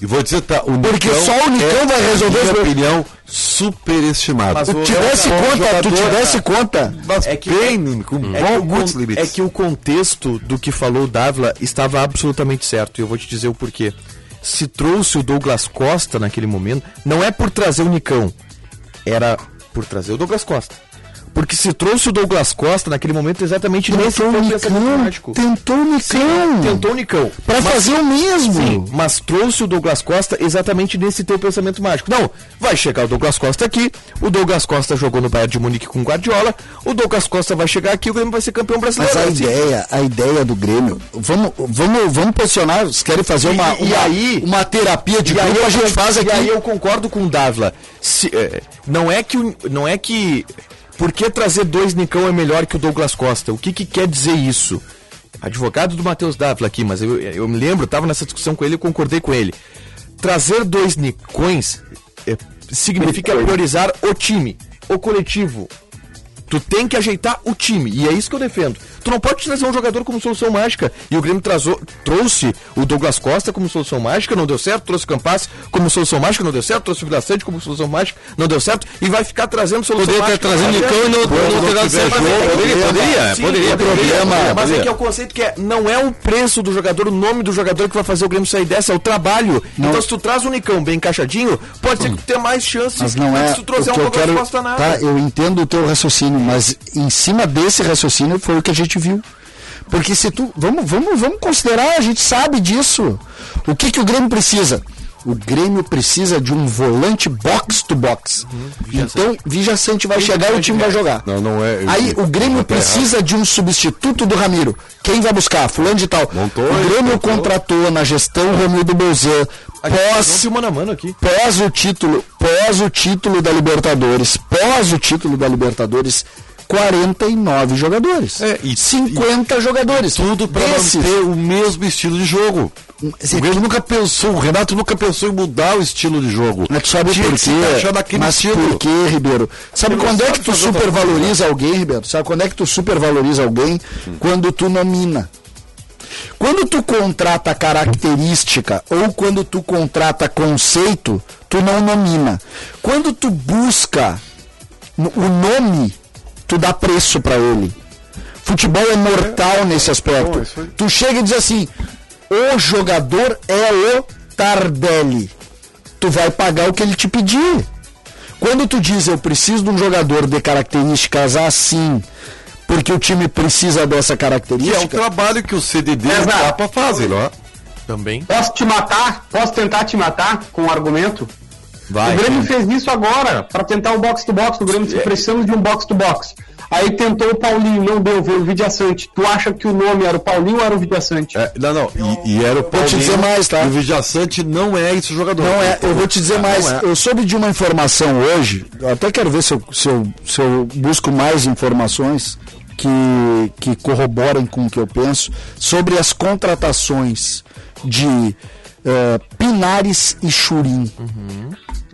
C: E vou dizer, tá, o
F: Porque
C: Nicão
F: só o Nicão
C: é,
F: vai resolver
C: na minha opinião, superestimado.
F: Tu desse
B: é
F: conta, tu desse conta.
C: Mas
B: É que-
C: bem, com
B: É que, o,
C: muitos
B: con-
C: limites.
B: é que o contexto do que falou o Dávila estava absolutamente certo. E eu vou te dizer o porquê. Se trouxe o Douglas Costa naquele momento, não é por trazer o Nicão, era por trazer o Douglas Costa. Porque se trouxe o Douglas Costa naquele momento exatamente nesse
F: Tentou
B: foi
F: o
B: pensamento
F: Nicão.
B: mágico.
F: Tentou o Nicão.
B: Sim, tentou o Nicão.
F: Pra
B: Mas-
F: fazer o mesmo.
B: Sim, mas trouxe o Douglas Costa exatamente nesse teu pensamento mágico. Não, vai chegar o Douglas Costa aqui, o Douglas Costa jogou no Bayern de Munique com o Guardiola, o Douglas Costa vai chegar aqui, o Grêmio vai ser campeão
F: Mas
B: brasileiro.
F: a
B: Assim,
F: ideia, a ideia do Grêmio, vamos, vamos, vamos posicionar, vocês querem fazer uma,
B: E- e
F: uma,
B: aí-
F: uma terapia de
B: E
F: grupo, a gente faz
B: E
F: aqui.
B: aí eu concordo com o Dávila. Se, é, não é que não é que por que trazer dois Nicão é melhor que o Douglas Costa? O que, que quer dizer isso? Advogado do Matheus Dávila aqui, mas eu, eu me lembro, estava nessa discussão com ele e concordei com ele. Trazer dois Nicões é, significa priorizar o time, o coletivo. Tu tem que ajeitar o time. E é isso que eu defendo. Tu não pode trazer um jogador como solução mágica. E o Grêmio trazou, trouxe o Douglas Costa como solução mágica, não deu certo. Trouxe o Campas como solução mágica, não deu certo. Trouxe o Vila Sante como solução mágica, não deu certo. E vai ficar trazendo solução
D: Poderia
B: mágica.
D: trazido o Nicão e não, não ter dado certo. Poderia, poderia,
B: Sim,
D: poderia.
F: problema,
B: Mas é
D: poderia.
B: que é o conceito que é, não é o preço do jogador, o nome do jogador que vai fazer o Grêmio sair dessa, é o trabalho. Então se tu traz o Nicão bem encaixadinho, pode ser que tu tenha mais chances
F: Mas não
B: que
F: é
B: se tu trouxer um
F: que eu
B: Douglas
F: quero. Tá, eu entendo o teu raciocínio, mas em cima desse raciocínio foi o que a gente viu. Porque se tu. Vamos, vamos, vamos considerar, a gente sabe disso. O que, que o Grêmio precisa? O Grêmio precisa de um volante box to box. então, Vijaçante vai chegar e o time vai jogar.
C: Não, não é.
F: Aí o Grêmio
C: Tá
F: precisa de um substituto do Ramiro. Quem vai buscar? Fulano de tal.
C: Montoya,
F: o Grêmio
C: Montoya.
F: contratou na gestão Romildo Bolzan. Pós
B: mano mano aqui.
F: pós o título, pós o título da Libertadores, pós o título da Libertadores, 49 jogadores.
C: É, e-
F: 50 jogadores.
C: Tudo para manter o mesmo estilo de jogo. O Grêmio nunca pensou, o Renato nunca pensou em mudar o estilo de jogo.
F: Mas tu sabe
C: Tinha
F: por quê? Mas
C: estilo.
F: por quê, Ribeiro? Sabe
C: Ele
F: quando
C: não
F: é
C: sabe
F: que tu supervaloriza alguém, Ribeiro? Sabe quando é que tu supervaloriza alguém? Quando tu nomina. Quando tu contrata característica ou quando tu contrata conceito, tu não nomina. Quando tu busca o nome, tu dá preço pra ele. Futebol é mortal nesse aspecto.
C: bom, isso aí.
F: Tu chega e diz assim: o jogador é o Tardelli. Tu vai pagar o que ele te pedir. Quando tu diz eu preciso de um jogador de características assim, porque o time precisa dessa
C: Que é o
F: característica,
C: trabalho que o CDD e o
E: Exato.
C: Capa fazem, não é?
B: Também.
E: Posso te matar? Posso tentar te matar com um argumento?
B: Vai.
E: o Grêmio fez isso agora, para tentar o box to box. O Grêmio disse, precisamos de um box to box. Aí tentou o Paulinho, não deu, veio o Vidiaçante. Tu acha que o nome era o Paulinho ou era o Vidiaçante?
C: É, não, não. E, e era o
F: Vou te dizer mais, tá?
C: E o Vijaçante não é esse jogador.
F: Não é, eu vou te dizer mais.
C: É.
F: Eu soube de uma informação hoje, eu até quero ver se eu, se eu, se eu busco mais informações que, que corroborem com o que eu penso sobre as contratações de eh, Pinares e Churim.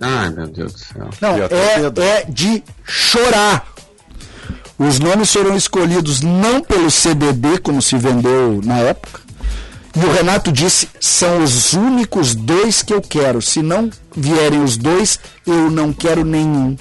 E: Ai, meu Deus do céu.
F: Não,
C: E
F: é, é de chorar. Os nomes foram escolhidos não pelo CDD, como se vendeu na época. E o Renato disse: são os únicos dois que eu quero. Se não vierem os dois, eu não quero nenhum.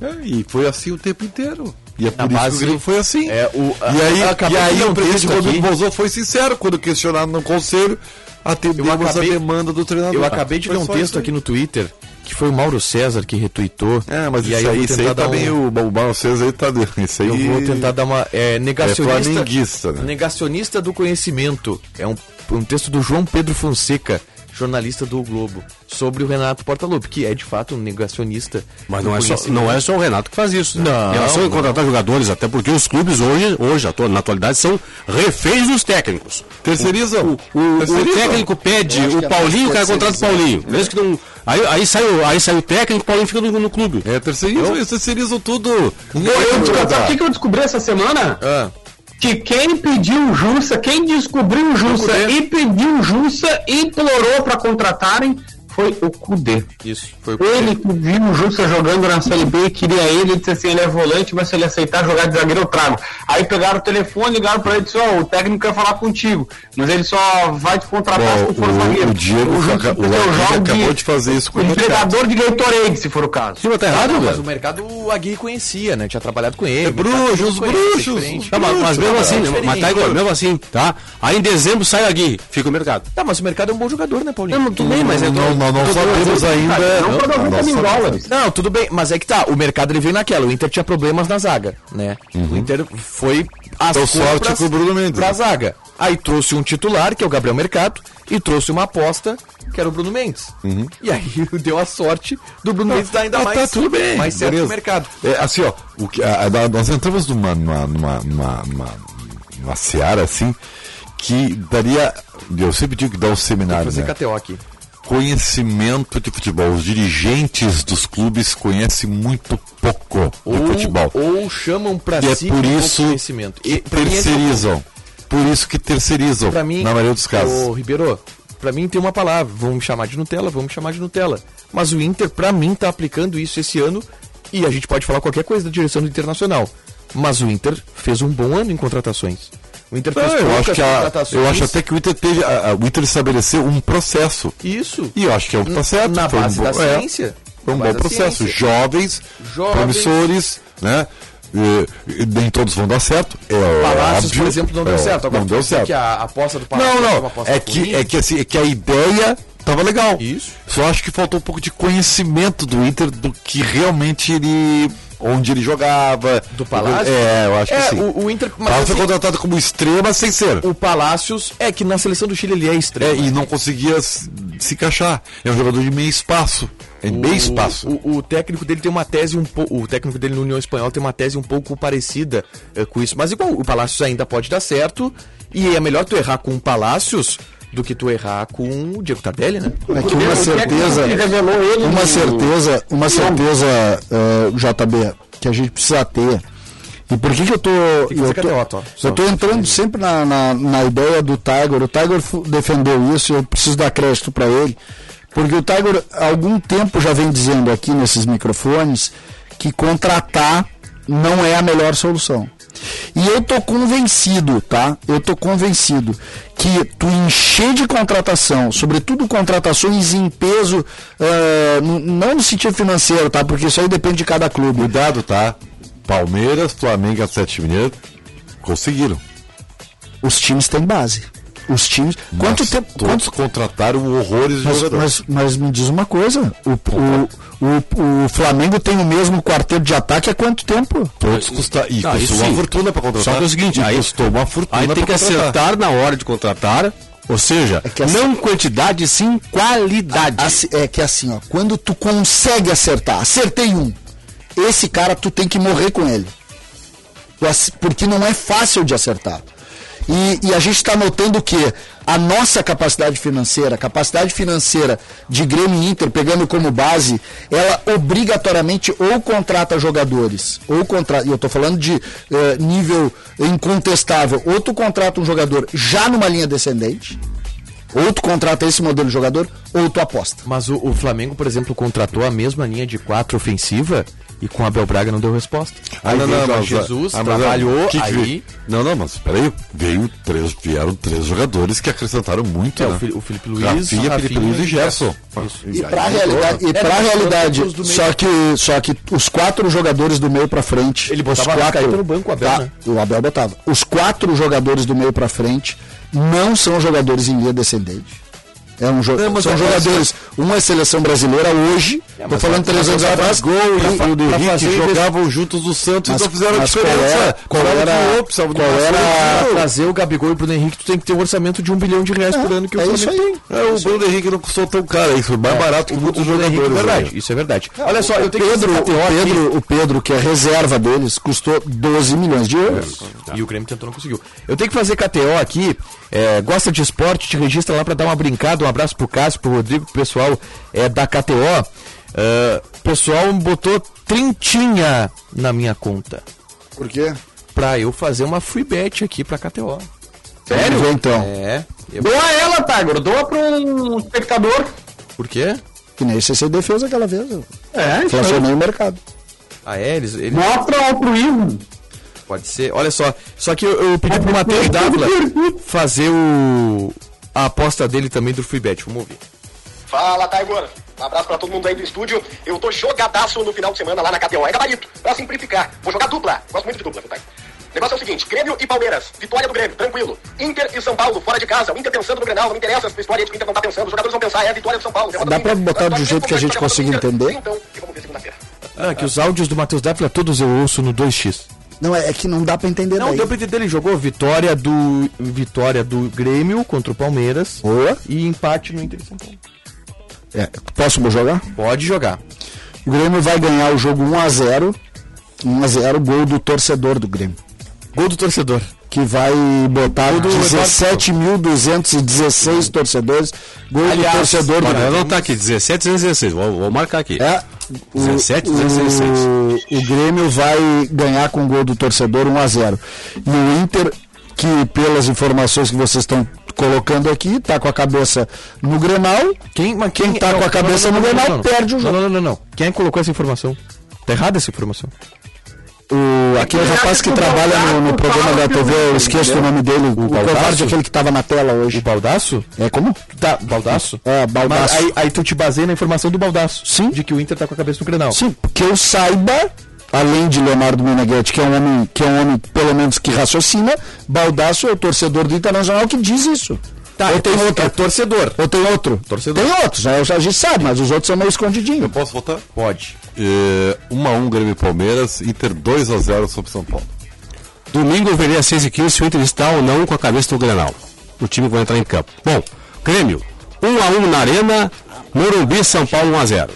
C: É, e foi assim o tempo inteiro. E é por
B: Na
C: isso que o Grêmio foi assim.
B: É, o- a-
C: e aí,
B: acabei
C: e
B: de
C: aí
B: ler um
C: o presidente Rodrigo. Bolsonaro foi sincero quando questionado no conselho, atendemos
B: acabei-
C: a demanda do treinador.
B: Eu acabei de
C: Foi
B: ler um texto aqui no Twitter, que foi o Mauro César que retweetou.
C: É, mas
B: e
C: isso aí, isso aí também
B: um-
C: o, o Mauro César aí tá. Isso aí.
B: Eu vou tentar dar uma. É, negacionista.
C: flamenguista, né?
B: Negacionista do conhecimento. É um, um texto do João Pedro Fonseca, jornalista do Globo, sobre o Renato Portaluppi, que é de fato um negacionista.
D: Mas não é, só, não é só o Renato que faz isso. Né?
B: Não,
D: Em relação a contratar jogadores, até porque os clubes hoje, hoje na atualidade, são reféns dos técnicos.
C: Terceirizam.
D: O, o
C: Terceirizam.
D: técnico pede o
F: é
D: Paulinho, o cara contrata o Paulinho. Mesmo que não. Aí, aí, sai, o, aí sai o técnico, o Paulinho fica no, no clube.
C: É, terceirizam, eles terceirizam tudo.
E: Eu, sabe o que eu descobri essa semana?
B: Ah,
E: Que quem pediu Jussa, quem descobriu Jussa e pediu Jussa e implorou para contratarem foi o Cudê.
B: isso. Foi o
E: Ele que viu o Jussa jogando na Série B e queria ele, disse assim, ele é volante, mas se ele aceitar jogar de zagueiro, eu trago. Aí pegaram o telefone, ligaram pra ele e disse, ó, o técnico quer falar contigo, mas ele só vai te contratar se
C: Bom,
E: tu for
C: o-
E: zagueiro.
C: o Diego o Aguirre
E: jogo
C: acabou de fazer isso com o
E: entregador de Gatorade, se for o caso.
D: Sim, mas tá errado,
B: não, mas o mercado o Aguirre conhecia, né? Tinha trabalhado com ele.
C: É
B: o
C: bruxos,
B: não conhece, é
C: bruxos.
D: Tá, mas, mas mesmo
B: É
D: assim, mas tá igual, mesmo assim, tá? Aí em dezembro sai a Gui, fica o mercado.
B: Tá, mas o mercado é um bom jogador, né, Paulinho?
D: Não, tudo bem, mas é
C: Não, não, não sabemos ainda.
E: Não para 90
C: nós
E: mil
C: sabemos.
E: dólares.
B: Não, tudo bem, mas é que tá, o mercado ele veio naquela, o Inter tinha problemas na zaga, né? O Inter foi as
C: Deu sorte com o Bruno Mendes.
B: pra zaga. Aí trouxe um titular, que é o Gabriel Mercado, e trouxe uma aposta, que era o Bruno Mendes. E aí deu a sorte do Bruno Mendes dar ainda
C: Ah,
B: mais,
C: tá, tudo bem.
B: mais certo no mercado.
C: É, assim, ó, o que, a- a- nós entramos numa, numa, numa, numa, numa, numa seara assim que daria. Eu sempre digo que dá um
B: Vou
C: seminário,
B: fazer
C: né?
B: KTO aqui.
C: Conhecimento de futebol. Os dirigentes dos clubes conhecem muito pouco de
B: Ou,
C: futebol.
B: ou chamam pra
C: E é
B: si
C: por
B: um pouco
C: isso
B: conhecimento. E entra-
C: terceirizam. Por isso que terceirizam,
B: mim,
C: na maioria dos casos.
B: Ô, Ribeiro, pra mim tem uma palavra. Vamos me chamar de Nutella, vamos me chamar de Nutella. Mas o Inter, pra mim, tá aplicando isso esse ano. E a gente pode falar qualquer coisa da direção do Internacional. Mas o Inter fez um bom ano em contratações. O Inter
C: Não,
B: fez
C: eu,
B: poucas
C: acho que a-
B: contratações.
C: eu acho até que o Inter teve. a- a- o Inter estabeleceu um processo.
B: Isso.
C: E eu acho que é um tá certo.
B: Na
C: foi um
B: base
C: bom-
B: da
C: é,
B: ciência.
C: Foi um
B: Na
C: bom
B: base da
C: processo. Jovens,
B: Jovens.
C: promissores, né? E- e nem todos vão dar certo. É
B: Palácios, por exemplo, não deu
C: É,
B: certo. Agora
C: não deu certo.
B: que a aposta do Palácio
C: Não, não.
B: aposta
C: É que, é, que, assim, é que a ideia tava legal.
B: Isso.
C: Só acho que faltou um pouco de conhecimento do Inter do que realmente ele. Onde ele jogava.
B: Do Palácio?
C: É, eu acho que
B: É,
C: sim.
B: o, o Inter.
C: O Palácio foi
B: assim,
C: contratado como extrema sem ser.
B: o Palácios é que na seleção do Chile ele é
C: É,
B: extremo.
C: e não conseguia s- se encaixar. É um jogador de meio espaço. É meio espaço.
B: O, o técnico dele tem uma tese um pouco. O técnico dele no União Espanhola tem uma tese um pouco parecida eh, com isso. Mas igual, o Palácios ainda pode dar certo. E é melhor tu errar com o Palácios do que tu errar com o Diego Tardelli, né?
F: É que uma certeza,
E: revelou ele
F: uma certeza, uma certeza, eh, JB, que a gente precisa ter. E por que que eu tô,
B: que
F: eu tô,
B: ó. Só.
F: eu tô entrando sempre na, na, na ideia do Tiger. O Tiger defendeu isso, eu preciso dar crédito para ele, porque o Tiger há algum tempo já vem dizendo aqui nesses microfones que contratar não é a melhor solução. E eu tô convencido, tá? Eu tô convencido que tu encher de contratação, sobretudo contratações em peso, n- não no sentido financeiro, tá? Porque isso aí depende de cada clube.
C: Cuidado, tá? Palmeiras, Flamengo Atlético Mineiro conseguiram.
F: Os times têm base. Os times. Quanto tempo?
C: Todos
F: Quanto,
C: contrataram horrores de
F: mas,
C: jogadores.
F: mas, mas me diz uma coisa: o, o, o, o Flamengo tem o mesmo quarteto de ataque há quanto tempo?
C: Todos custaram. E
D: Ah, isso
C: custou uma
D: sim.
C: fortuna pra contratar.
D: Só que é o seguinte, aí-
C: custou uma fortuna
D: Aí tem que
C: contratar.
D: acertar na hora de contratar, ou seja,
F: que assim-
D: não quantidade, sim qualidade.
F: Assim- é que assim, ó, quando tu consegue acertar, acertei um, esse cara tu tem que morrer com ele. Porque não é fácil de acertar. E, e a gente está notando que a nossa capacidade financeira, a capacidade financeira de Grêmio e Inter, pegando como base, ela obrigatoriamente ou contrata jogadores, ou contrata, e eu estou falando de eh, nível incontestável, ou tu contrata um jogador já numa linha descendente, ou tu contrata esse modelo de jogador, ou tu aposta.
B: Mas o, o Flamengo, por exemplo, contratou a mesma linha de quatro ofensiva E com Abel Braga não deu resposta.
C: Ah,
B: Aí
C: não,
B: veio
C: não,
B: Jorge
C: mas,
B: Jesus,
C: ah, mas,
B: trabalhou,
C: o que que
B: aí...
C: Não, não, mas peraí, veio três, vieram três jogadores que acrescentaram muito,
B: É,
C: né?
B: o Felipe Luiz,
C: Rafinha,
B: Rafinha
C: Felipe Luiz e
B: e
C: Gerson.
F: E pra realidade, e
B: É,
F: pra realidade só, que, só que os quatro jogadores do meio pra frente.
B: Ele botava
F: quatro,
B: no banco, o Abel, né?
F: O Abel botava. Os quatro jogadores do meio pra frente não são jogadores em linha descendente. É um jo
C: Não,
F: são
C: é-
F: jogadores. Um é seleção brasileira hoje. tô
B: mas
F: falando três anos atrás.
C: Gol e, o do Henrique jogavam juntos no Santos,
F: Mas,
C: então fizeram a
F: mas qual
C: diferença.
F: era, qual era,
C: precisava de
F: qual era.
B: Trazer o Gabigol e o Bruno Henrique, tu tem que ter um orçamento de um bilhão de reais por ano que o
F: é isso
B: Flamengo tem.
C: É, o Bruno Henrique não custou tão caro, isso foi mais barato que muitos
B: O Bruno Henrique,
C: jogadores.
B: é verdade, isso é verdade. Olha só, eu tenho
F: Pedro,
B: que
F: o. Pedro, o Pedro, que é reserva deles, custou 12 milhões de euros.
B: E o Grêmio tentou, não conseguiu. Eu tenho que fazer KTO aqui. é, gosta de esporte, te registra lá pra dar uma brincada. Um abraço pro Cássio, pro Rodrigo, pro pessoal é, da KTO. É, O pessoal botou trintinha na minha conta.
F: Por quê?
B: Pra eu fazer uma free bet aqui pra KTO.
F: Sério? Então,
B: É. Eu-
E: Doa ela, Tiger. Doa pra um espectador.
B: Por quê?
F: que nem CCD fez aquela vez.
E: É, isso aí.
F: Inflacionei o mercado.
B: Ah, é? Eles, eles-
E: Mostra o altruísmo.
B: Pode ser. Olha só. Só que eu, eu pedi pro Matheus Dávila fazer o. A aposta dele também do free bet. Vamos ouvir.
G: Fala, Taigor. Um abraço pra todo mundo aí do estúdio. Eu tô jogadaço no final de semana lá na KTO. É gabarito, pra simplificar. Vou jogar dupla. Gosto muito de dupla, viu, Taigo? O negócio é o seguinte, Grêmio e Palmeiras. Vitória do Grêmio, tranquilo. Inter e São Paulo, fora de casa. O Inter pensando no Grenal, não interessa a história de que o Inter não tá pensando. Os jogadores vão pensar, é a vitória do São Paulo.
F: Dá pra botar do jeito que a gente consiga
G: Inter.
F: entender?
G: Então, que vamos ver segunda-feira?
B: Ah, que os áudios do Matheus Dávila todos eu ouço no 2x.
F: Não, é, é que não dá pra entender
B: Não,
F: daí.
B: deu pra entender, ele jogou vitória do vitória do Grêmio contra o Palmeiras
F: Boa.
B: e empate no Inter São Paulo.
F: É, posso jogar?
B: Pode jogar.
F: O Grêmio vai ganhar o jogo 1x0. 1x0, gol do torcedor do Grêmio.
B: Gol do torcedor.
F: Que vai botar
B: do
F: 17.216 torcedores. Gol
B: Aliás,
F: do torcedor do Grêmio.
D: não tá aqui, 17, 216. Vou, vou marcar aqui.
F: É, o,
D: 17,
F: o,
D: 16.
F: o Grêmio vai ganhar com o gol do torcedor 1x0. E o Inter, que pelas informações que vocês estão colocando aqui, tá com a cabeça no Grenal.
B: Quem, mas
F: Quem tá com a cabeça no Grenal perde o jogo.
B: Não, não, não, não. Quem que colocou essa informação? Tá errada essa informação.
F: O, aquele rapaz que trabalha no, no programa da TV, eu esqueço o nome dele, o,
B: Baldasso?
F: covarde, aquele que tava na tela
B: O
F: hoje.
B: Baldaço?
F: É como?
B: Tá, Baldaço?
F: É, Baldaço.
B: aí, aí tu te baseia na informação do Baldaço.
F: Sim.
B: De que o Inter tá com a cabeça no Grenal.
F: Sim, que eu saiba, além de Leonardo Meneghetti, que é um homem, que é um homem pelo menos que raciocina, Baldasso é o torcedor do Internacional que diz isso.
B: Tá,
F: ou tem
B: é
F: outro.
B: torcedor.
F: Ou tem outro?
B: Torcedor.
F: Tem outros, né? a gente sabe, mas os outros são meio escondidinhos.
C: Eu posso votar?
B: Pode.
C: É, 1x1 Grêmio e Palmeiras, Inter 2x0 sobre São Paulo.
D: Domingo, verei às 6 h 15 se o Inter está ou não com a cabeça no Grenal. O time vai entrar em campo. Bom, Grêmio, 1x1 na Arena, Morumbi, São Paulo 1x0.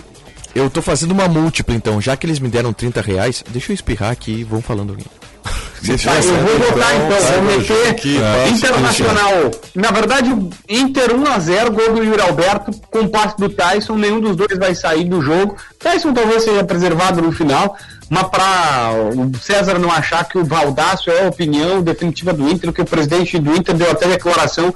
B: Eu tô fazendo uma múltipla, então. Já que eles me deram 30 reais, deixa eu espirrar aqui e vão falando alguém.
E: Tá, eu vou votar então, vou meter
C: aqui,
E: Internacional. Na verdade, Inter 1x0, gol do Yuri Alberto, com passe do Tyson, nenhum dos dois vai sair do jogo. Tyson talvez seja preservado no final, mas para o César não achar que o Valdaço é a opinião definitiva do Inter, que o presidente do Inter deu até declaração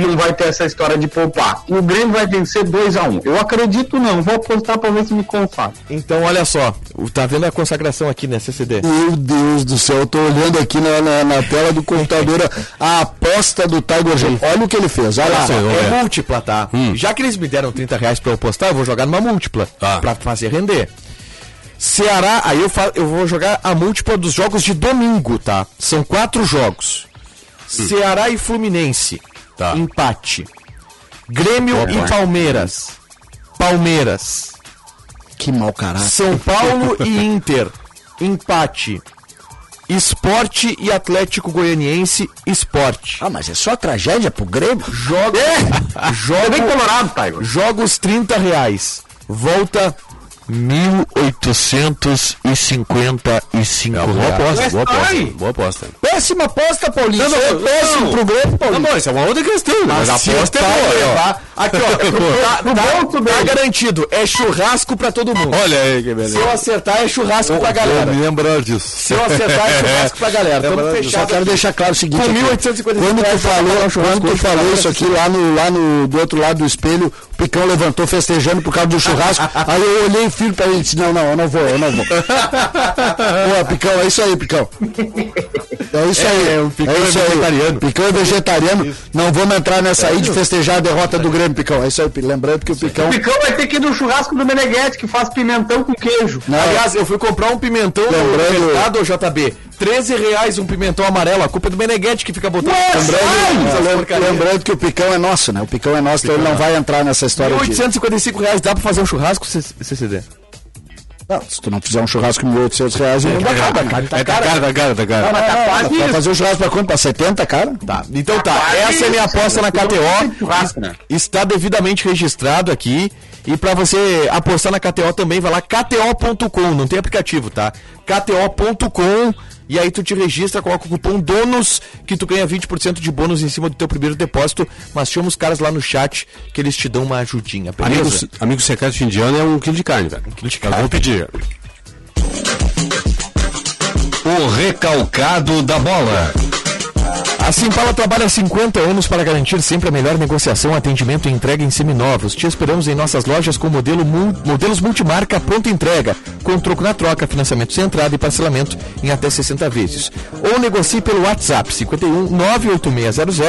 E: que não vai ter essa história de poupar. O Grêmio vai vencer 2x1. Eu acredito não, vou apostar para ver se me confato.
B: Então, olha só. Tá vendo a consagração aqui nessa CCD?
F: Meu Deus do céu, eu tô olhando aqui na, na, na tela do computador a aposta do Tiger J. Olha o que ele fez, olha lá.
D: só, vamos
B: É múltipla, tá? Já que eles me deram 30 reais pra eu postar, eu vou jogar numa múltipla.
D: Tá.
B: Pra fazer render. Ceará, aí eu, fa- eu vou jogar a múltipla dos jogos de domingo, tá? São quatro jogos. Ceará e Fluminense.
D: Tá.
B: Empate. Grêmio
D: Opa.
B: e Palmeiras. Palmeiras.
F: Que mau caráter.
B: São Paulo e Inter. Empate. Esporte e Atlético Goianiense. Esporte.
F: Ah, mas é só tragédia pro Grêmio?
B: Joga. Joga.
E: bem colorado, Tiger.
B: Jogos 30 reais. Volta 1.855
D: É boa
B: reais.
D: aposta, boa aposta. Boa aposta.
F: Péssima aposta, Paulinho.
D: Não, não,
F: Isso é péssimo
D: não.
F: pro Grêmio, Paulinho.
D: bom, isso é uma outra questão, mas a
B: Se
D: aposta é
B: tá
D: boa. ó.
B: levar- Aqui, ó. tá, tá- tá garantido. É churrasco pra todo mundo.
D: Olha aí que
B: Se
D: beleza.
B: eu acertar, é churrasco pra
C: Vou
B: galera.
C: me lembrar disso.
B: Se eu acertar, é churrasco pra galera. Tamo
F: Eu só
B: fechado.
F: quero deixar claro o seguinte.
B: Com
F: aqui.
B: 1.855
F: Quando tu falou, quando tu falou isso aqui lá no, lá no do outro lado do espelho, o Picão levantou festejando por causa do churrasco. aí eu olhei filho pra ele. Disse, não, não, eu não vou, eu não vou. Pô, Picão, é isso aí, Picão. É isso aí.
B: É, o Picão
F: é
B: é
F: isso aí.
B: vegetariano.
F: Picão é vegetariano. Não vamos entrar nessa aí de festejar a derrota do Grêmio, Picão. É isso aí, lembrando que o Picão.
E: O Picão vai ter que ir no churrasco do Meneghete, que faz pimentão com queijo.
F: Não,
B: Aliás, eu fui comprar um pimentão
F: Lembrando-
B: no mercado, JB. 13 reais um pimentão amarelo. A culpa é do Meneghete que fica botando.
F: lembrando,
B: porcarias.
F: lembrando que o Picão é nosso, né? O Picão é nosso, então ele não vai entrar nessa história de.
B: 855 reais dá pra fazer um churrasco, CCD?
F: Não, se tu não fizer um churrasco com 1.800 reais?
B: Tá
D: É, tá
B: cara.
D: cara, tá cara, tá cara.
F: Vai vai fazer um churrasco pra quanto? Pra 70, cara?
B: Tá, então tá. Essa é minha aposta na KTO.
E: Né?
B: Está devidamente registrado aqui. E pra você apostar na KTO também, vai lá kto.com, não tem aplicativo, tá? kto.com e aí tu te registra, coloca o cupom DONOS que tu ganha 20% de bônus em cima do teu primeiro depósito, mas chama os caras lá no chat que eles te dão uma ajudinha, beleza?
D: Amigos, amigo secreto indiano é um quilo de carne, velho. Um quilo de carne. Eu vou pedir.
A: O recalcado da bola.
B: A Simpala trabalha há 50 anos para garantir sempre a melhor negociação, atendimento e entrega em seminovos. Te esperamos em nossas lojas com modelo mul- modelos multimarca pronta entrega, com troco na troca, financiamento sem entrada e parcelamento em até 60 vezes. Ou negocie pelo WhatsApp 51 98600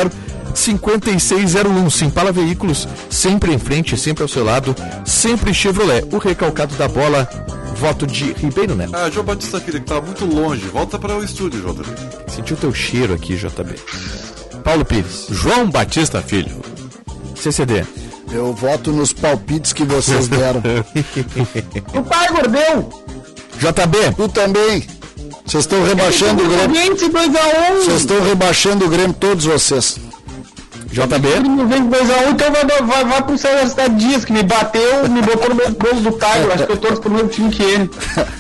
B: 5601. Simpala Veículos, sempre em frente, sempre ao seu lado, sempre Chevrolet. O recalcado da bola, voto de Ribeiro Neto.
C: Ah, João Batista Filho, que tá muito longe. Volta para o estúdio, JB.
B: Sentiu teu cheiro aqui, JB. Paulo Pires,
D: João Batista Filho.
B: CCD.
F: Eu voto nos palpites que vocês deram.
E: O pai gordeu!
B: JB.
F: tu também. Vocês estão rebaixando o Grêmio.
E: Vence 2x1!
F: Vocês estão rebaixando o Grêmio, todos vocês.
B: JB.
E: Vem 2x1, então vai, vai, vai pro Cidade Dias, que me bateu, me botou no mesmo gol do Caio. Acho que eu torço pro mesmo time que ele.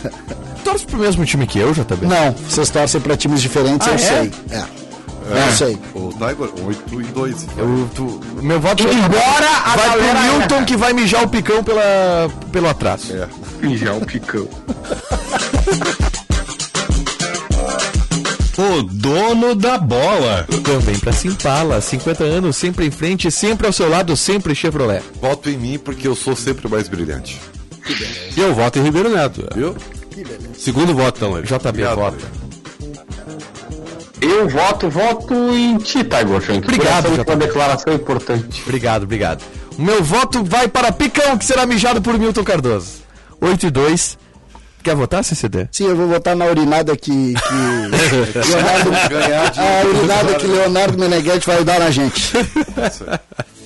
B: Torce pro mesmo time que eu, JB?
F: Não, vocês torcem pra times diferentes,
B: Ah,
F: eu
B: é?
F: sei. É. Eu sei.
C: O Tiger, 8 e 2.
B: Eu, tu- meu voto
E: Embora a
B: vai pro
E: galera-
B: Milton que vai mijar o picão pela, pelo atraso.
C: É.
E: Já o picão.
A: O dono da bola.
B: Também pra Simpala, 50 anos, sempre em frente, sempre ao seu lado, sempre Chevrolet.
C: Voto em mim porque eu sou sempre mais brilhante.
D: E eu voto em Ribeiro Neto.
C: Viu?
D: Segundo voto, então.
B: JB
C: Obrigado,
B: vota.
E: Eu voto, voto em ti, Tiger Shank.
B: Obrigado,
E: Por essa
B: JP.
E: última declaração importante.
B: Obrigado, obrigado. O meu voto vai para Picão, que será mijado por Milton Cardoso. 8 e 2. Quer votar, CCD?
F: Sim, eu vou votar na urinada que, que Leonardo,
C: Ganhar de
F: a urinada que Leonardo Meneghetti vai dar na gente.